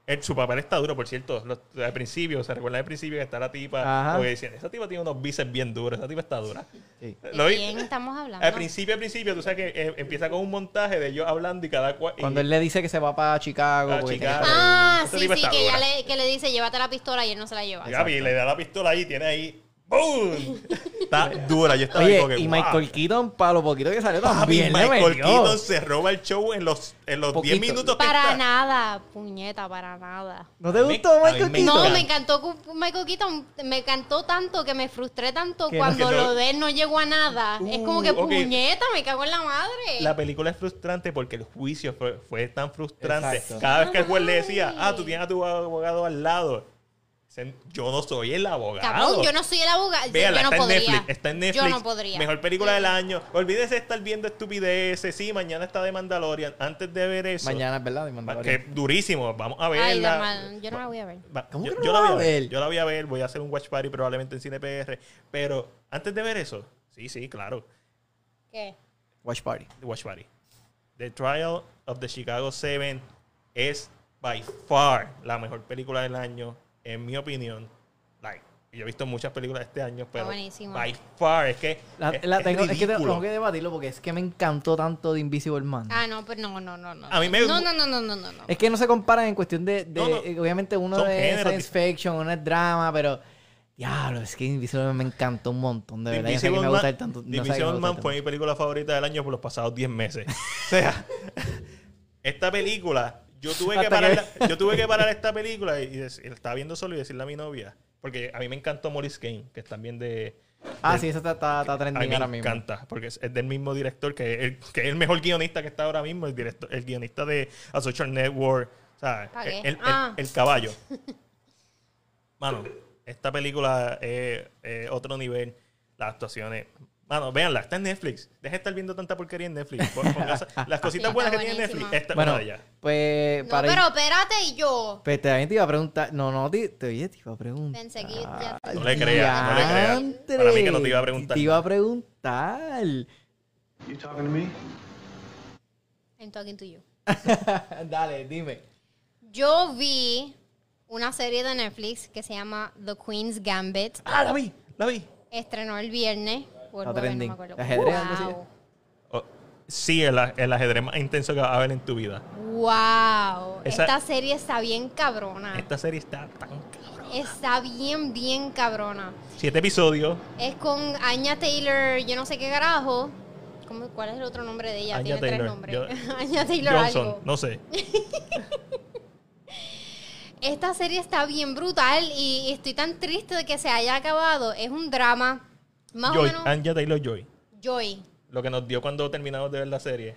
el- su papel está duro, por cierto. Los- al principio, se recuerda al principio que está la tipa. Porque decían, esa tipa tiene unos bíceps bien duros, esa tipa está dura. Sí. ¿De Lo vi- quién estamos hablando? Al principio, al principio, tú sabes que eh, empieza con un montaje de ellos hablando y cada cual. Cuando él le dice que se va para Chicago. Chicago. Ah, sí, sí, que, dura. le, que le dice, llévate la pistola y él no se la lleva. Gaby le da la pistola ahí, tiene ahí. ¡Boom! *laughs* Está dura. Yo estaba ahí Oye, como que, y wow. Michael Keaton, para lo poquito que salió Papi, también le Michael. Keaton se roba el show en los en los 10 Poquito. minutos que Para está. nada, puñeta, para nada. ¿No te gustó Michael Keaton? No, me encantó Michael Keaton, me encantó tanto que me frustré tanto cuando no- lo de él no llegó a nada. es como Uh, que ok. puñeta, me cago en la madre. La película es frustrante porque el juicio fue, fue tan frustrante. Exacto. Cada vez que el juez le decía, ah, tú tienes a tu abogado al lado. Yo no soy el abogado. Cabrón, yo no soy el abogado. Véala, yo no está podría. en Netflix. Está en Netflix. Yo no podría. Mejor película del año. Olvídese de estar viendo estupideces. Sí, mañana está de Mandalorian. Antes de ver eso. Mañana es verdad, de Mandalorian. Que durísimo. Vamos a Ay, verla. la mal- yo no la voy a ver. Va- ¿Cómo yo, que no yo la la voy a ver. ver? Yo la voy a ver. Voy a hacer un watch party probablemente en Cine PR. Pero antes de ver eso, sí, sí, claro. ¿Qué? Watch Party. The Watch Party. The Trial of the Chicago 7 es by far la mejor película del año, en mi opinión. Like, yo he visto muchas películas este año, pero buenísimo. by far es que La- es, la es tengo, es que ridículo. tengo que debatirlo porque es que me encantó tanto de Invisible Man. Ah, no, pero no, no, no, no. A mí me- No, no, no, no, no, no. no. Es que no se comparan en cuestión de, de- No, no. obviamente uno Son de géneros science fiction, uno es drama, pero diablo, es que Invisible Man me encantó un montón, de verdad. Yo sé que me Invisible gusta tanto. Que Invisible gusta Man fue mi película favorita del año por los pasados 10 meses. *laughs* o sea, *laughs* esta película, yo tuve que parar, yo tuve que parar esta película y, y estaba viendo solo y decirle a mi novia, porque a mí me encantó Morris Kane, que es también de Ah, sí, esa está, está, está A mí trending me ahora mismo. encanta, porque es, es del mismo director que es, el, que es el mejor guionista que está ahora mismo, el, director, el guionista de A Social Network, o sea, ¿Pa' el, qué? el- el- Ah. el caballo. *laughs* Mano, esta película es es otro nivel, las actuaciones. Mano, véanla, está en Netflix. Deja de estar viendo tanta porquería en Netflix. Póngase- *laughs* las cositas Sí, buenas que tiene Netflix, buenísima. esta es Bueno, una de ellas. pues No, para pero espérate y yo. Pues también te iba a preguntar. No, no, te, te, oye, te iba a preguntar. Pensé que ya te- No le creas, no le creas. Diantre. Para mí que no te iba a preguntar Te iba a preguntar. You talking to me? I'm talking to you. *laughs* Dale, dime. Yo vi una serie de Netflix que se llama The Queen's Gambit. Ah, la vi, la vi. Estrenó el viernes. Está no trending. me acuerdo. Ajedrez, algo así. Wow. Oh, sí, el, el ajedrez más intenso que vas a ver en tu vida. Wow. Esa- Esta serie está bien cabrona. Esta serie está tan cabrón. Está bien, bien cabrona. Siete episodios. Es con Anya Taylor, yo no sé qué carajo. ¿Cómo- ¿Cuál es el otro nombre de ella? Anya Tiene Taylor. tres nombres. Yo- *laughs* Anya Taylor Johnson, algo. no sé. *laughs* Esta serie está bien brutal y estoy tan triste de que se haya acabado. Es un drama. Más Joy, o menos. Anja Taylor Joy. Joy. Lo que nos dio cuando terminamos de ver la serie.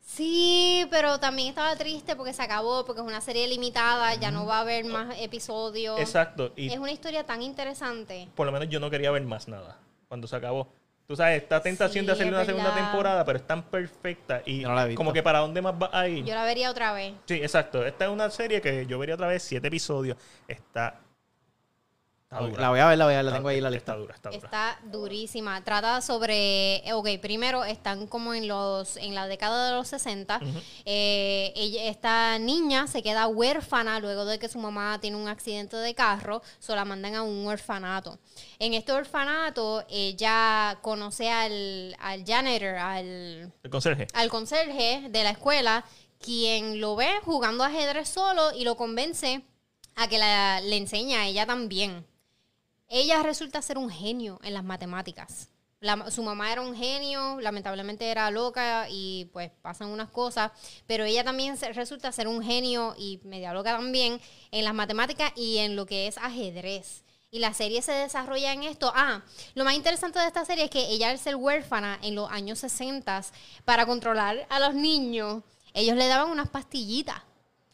Sí, pero también estaba triste porque se acabó, porque es una serie limitada, ya no va a haber más episodios. Exacto. Y Es una historia tan interesante. por lo menos yo no quería ver más nada cuando se acabó. Tú sabes, esta tentación Sí, de hacerle una segunda temporada, pero es tan perfecta y Yo no la he visto. como que para dónde más va a ir. Yo la vería otra vez. Sí, exacto. Esta es una serie que yo vería otra vez, siete episodios. Está, está dura. La voy a ver, la voy a ver, la tengo ahí en la Está lista. dura, está dura. Está durísima. Trata sobre, ok, primero están como en los en la década de los 60. Eh, ella- esta niña se queda huérfana luego de que su mamá tiene un accidente de carro, so la mandan a un orfanato. En este orfanato ella conoce al, al janitor, al, El conserje. al conserje de la escuela, quien lo ve jugando ajedrez solo y lo convence a que la- le enseñe a ella también. Ella resulta ser un genio en las matemáticas. Su mamá era un genio, lamentablemente era loca y pues pasan unas cosas, pero ella también resulta ser un genio y media loca también en las matemáticas y en lo que es ajedrez. Y la serie se desarrolla en esto. Ah, lo más interesante de esta serie es que ella al ser huérfana en los años 60, para controlar a los niños, ellos le daban unas pastillitas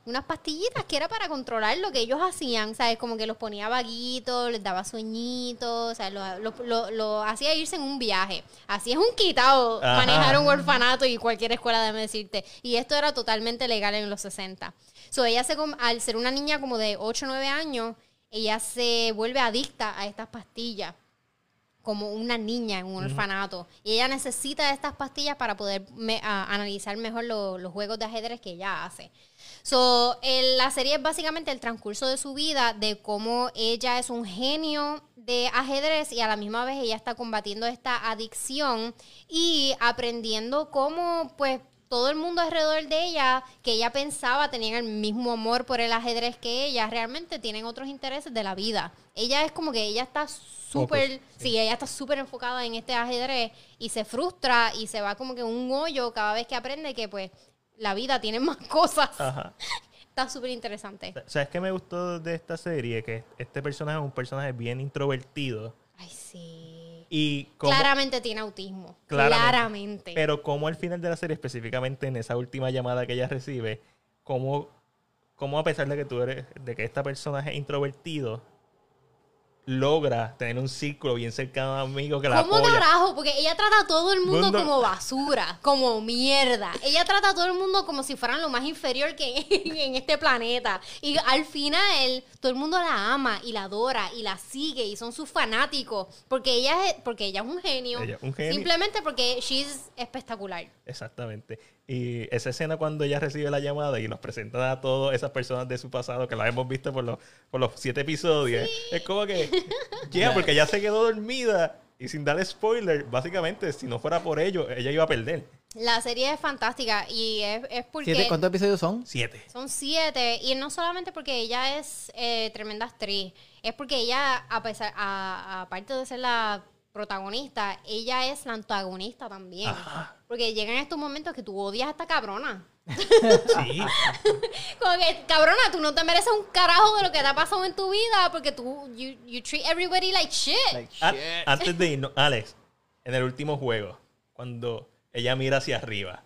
unas pastillitas que era para controlar lo que ellos hacían, ¿sabes? Como que los ponía vaguitos, les daba sueñitos, o sea, lo, lo- lo- lo hacía irse en un viaje. Así es un quitado Ajá. manejar un orfanato y cualquier escuela, déjame decirte. Y esto era totalmente legal en los 60. So, ella se, al ser una niña como de 8 o 9 años, ella se vuelve adicta a estas pastillas como una niña en un orfanato. Y ella necesita estas pastillas para poder me- a- analizar mejor lo- los juegos de ajedrez que ella hace. So, el- la serie es básicamente el transcurso de su vida, de cómo ella es un genio de ajedrez y a la misma vez ella está combatiendo esta adicción y aprendiendo cómo, pues, todo el mundo alrededor de ella, que ella pensaba tenían el mismo amor por el ajedrez que ella, realmente tienen otros intereses de la vida. Ella es como que ella está súper, sí, ella está súper enfocada en este ajedrez y se frustra y se va como que un hoyo cada vez que aprende que pues la vida tiene más *laughs* cosas. Ajá. Está súper interesante. ¿Sabes qué me gustó de esta serie? Que este personaje es un personaje bien introvertido. Ay, sí. Y Claramente tiene autismo. Claramente. Claramente. Pero como al final de la serie, específicamente en esa última llamada que ella recibe, como, como a pesar de que tú eres, de que este personaje es introvertido, logra tener un círculo bien cercano de amigos que la ¿Cómo apoya. carajo? Porque ella trata a todo el mundo Mundo- como basura, como mierda. Ella trata a todo el mundo como si fueran lo más inferior que *laughs* en este planeta. Y al final, todo el mundo la ama y la adora y la sigue y son sus fanáticos. Porque ella es, porque ella es un genio. Ella es un genio. Simplemente porque she's espectacular. Exactamente. Y esa escena cuando ella recibe la llamada y nos presentan a todas esas personas de su pasado que las hemos visto por los, por los siete episodios, es como que, *laughs* yeah, porque ella se quedó dormida y sin darle spoiler, básicamente, si no fuera por ello, ella iba a perder. La serie es fantástica y es, es porque... Siete- ¿Cuántos episodios son? Siete. Son siete, y no solamente porque ella es eh, tremenda actriz, es porque ella, a pesar, a- aparte de ser la protagonista, ella es la antagonista también. Porque llegan estos momentos que tú odias a esta cabrona. Sí. *laughs* Como que, cabrona, tú no te mereces un carajo de lo que te ha pasado en tu vida porque tú, you, you treat everybody like shit. Like, A- shit. antes de irnos, Alex, en el último juego, cuando ella mira hacia arriba,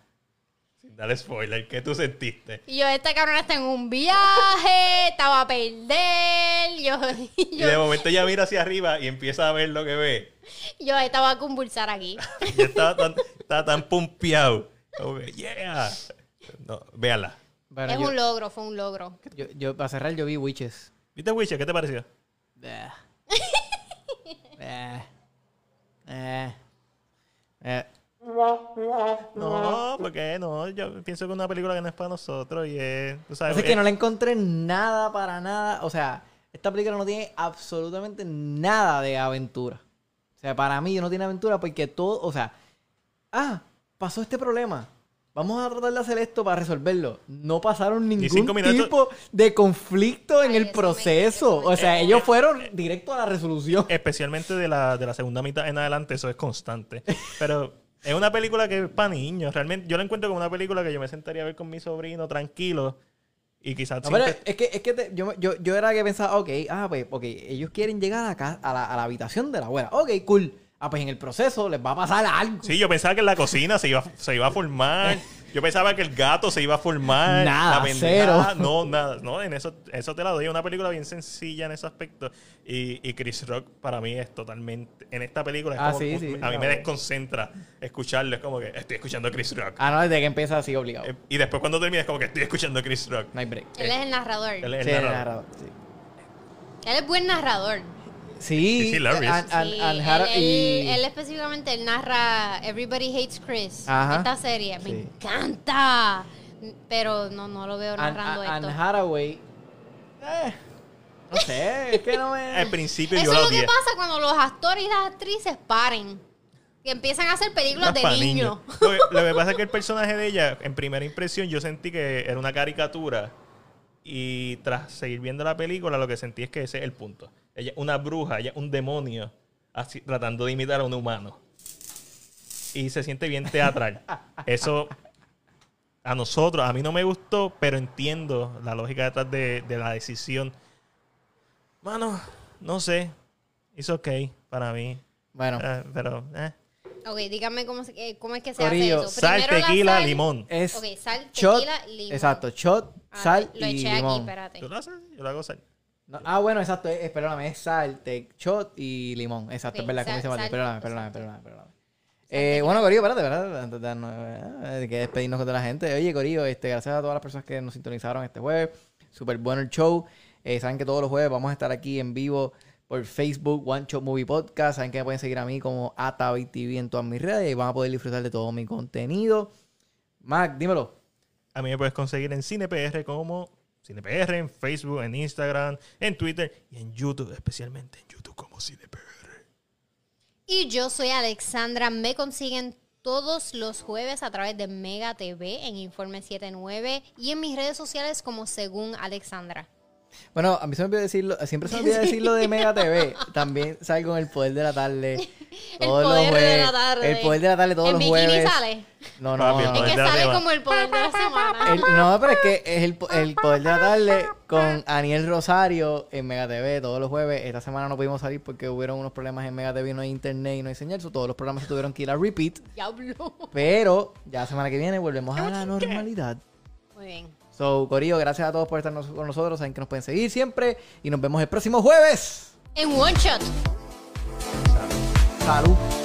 dar spoiler, ¿qué tú sentiste? Y yo, esta cabrona está en un viaje, estaba a perder, yo, *laughs* Y de yo, momento ella mira hacia arriba y empieza a ver lo que ve. yo estaba a convulsar aquí. *laughs* Y estaba tan, estaba tan pumpeado. Como que, yeah. No, véala. Bueno, es yo, un logro, fue un logro. yo, yo- para cerrar, yo vi Witches. ¿Viste Witcher? ¿Qué te pareció? *laughs* Eh. Eh. Eh. No, porque no. Yo pienso que es una película que no es para nosotros y es. Es que es- no le encontré nada para nada. O sea, esta película no tiene absolutamente nada de aventura. O sea, para mí no tiene aventura porque todo, o sea, ah, pasó este problema. Vamos a tratar de hacer esto para resolverlo. No pasaron ningún tipo de conflicto en Ay, el proceso. O sea, ellos fueron directo a la resolución. especialmente de la, de la segunda mitad en adelante, eso es constante. *laughs* Pero es una película que es para niños. Realmente, yo la encuentro como una película que yo me sentaría a ver con mi sobrino tranquilo. Y quizás No, siempre- es que, es que te- yo, yo, yo era que pensaba, ok, ah, pues, ok, ellos quieren llegar a, la, ca- a, la, a la habitación de la abuela. Ok, cool. Ah, pues en el proceso les va a pasar algo. Sí, yo pensaba que en la cocina se iba, se iba a formar. *laughs* Yo pensaba que el gato se iba a formar. Nada, la cero. *laughs* No, nada. No, en eso, eso te la doy. Es una película bien sencilla en ese aspecto. Y, y Chris Rock para mí es totalmente... En esta película es Ah, como- sí, sí, a mí me desconcentra escucharlo. Es como que estoy escuchando a Chris Rock. Ah, no, desde que empieza así obligado. Eh, Y después cuando termina es como que estoy escuchando a Chris Rock. No hay break. Él es el narrador. Él es Sí, el el narrador. narrador, sí. Él es buen narrador. Sí, and- and- Sí, and él, específicamente él narra Everybody Hates Chris. Ajá. Esta serie. Me Sí. encanta. Pero no, no lo veo and- narrando and esto. Haraway. eh, no sé, es que no me. *laughs* Al principio Eso yo es lo que odié. pasa cuando los actores y las actrices paren. Que empiezan a hacer películas de. Lo, que, lo que pasa es que el *laughs* personaje de ella, en primera impresión, yo sentí que era una caricatura. Y tras seguir viendo la película, lo que sentí es que ese es el punto. Ella es una bruja, ella es un demonio, así, tratando de imitar a un humano. Y se siente bien teatral. *laughs* Eso a nosotros, a mí no me gustó, pero entiendo la lógica detrás de, de la decisión. Mano, no sé. Es ok para mí. Bueno, Eh, pero, eh. Ok, díganme cómo, se- eh, cómo es que se Corillo, hace eso. Sal, Primero la tequila, sal- limón. es Ok, sal, shot. tequila, limón. Exacto, shot, Ah, sal lo y eché aquí, limón. espérate. ¿Tú lo haces? Yo lo hago sal. No, ah, bueno, exacto, es, es- perdóname, es sal, te, shot y limón. Exacto, Ok, es verdad, como sal- dice Martín. Perdóname, perdóname, perdóname, perdóname. Eh, bueno, Corillo, espérate, ¿verdad? De, eh, de que despedirnos con toda la gente. Oye, Corillo, este, gracias a todas las personas que nos sintonizaron este jueves. Súper bueno el show. Eh, saben que todos los jueves vamos a estar aquí en vivo por Facebook, One Shot Movie Podcast. Saben que me pueden seguir a mí como ATAVITV en todas mis redes y van a poder disfrutar de todo mi contenido. Mac, dímelo. A mí me puedes conseguir en CinePR como CinePR, en Facebook, en Instagram, en Twitter y en YouTube, especialmente en YouTube como CinePR. Y yo soy Alexandra. Me consiguen todos los jueves a través de Mega TV en Informe 79 y en mis redes sociales como según Alexandra. Bueno, a mí se me olvidó decirlo, siempre se me olvida *laughs* decirlo de Mega TV. También salgo en el poder de la tarde. *laughs* *laughs* El todos los poder de la tarde. El poder de la tarde todos ¿En los bikini jueves. sale? No, no, no. Es que sale como el poder de la semana. El- no, pero es que es el, el poder de la tarde con Aniel Rosario en Mega TV todos los jueves. Esta semana no pudimos salir porque hubieron unos problemas en Mega TV, no hay internet y no hay señal. so todos los programas se tuvieron que ir a repeat. Diablo. Pero ya la semana que viene volvemos a la normalidad. Muy bien. So, Corillo, gracias a todos por estar nos- con nosotros. Saben que nos pueden seguir siempre. Y nos vemos el próximo jueves. En One Shot. Salud.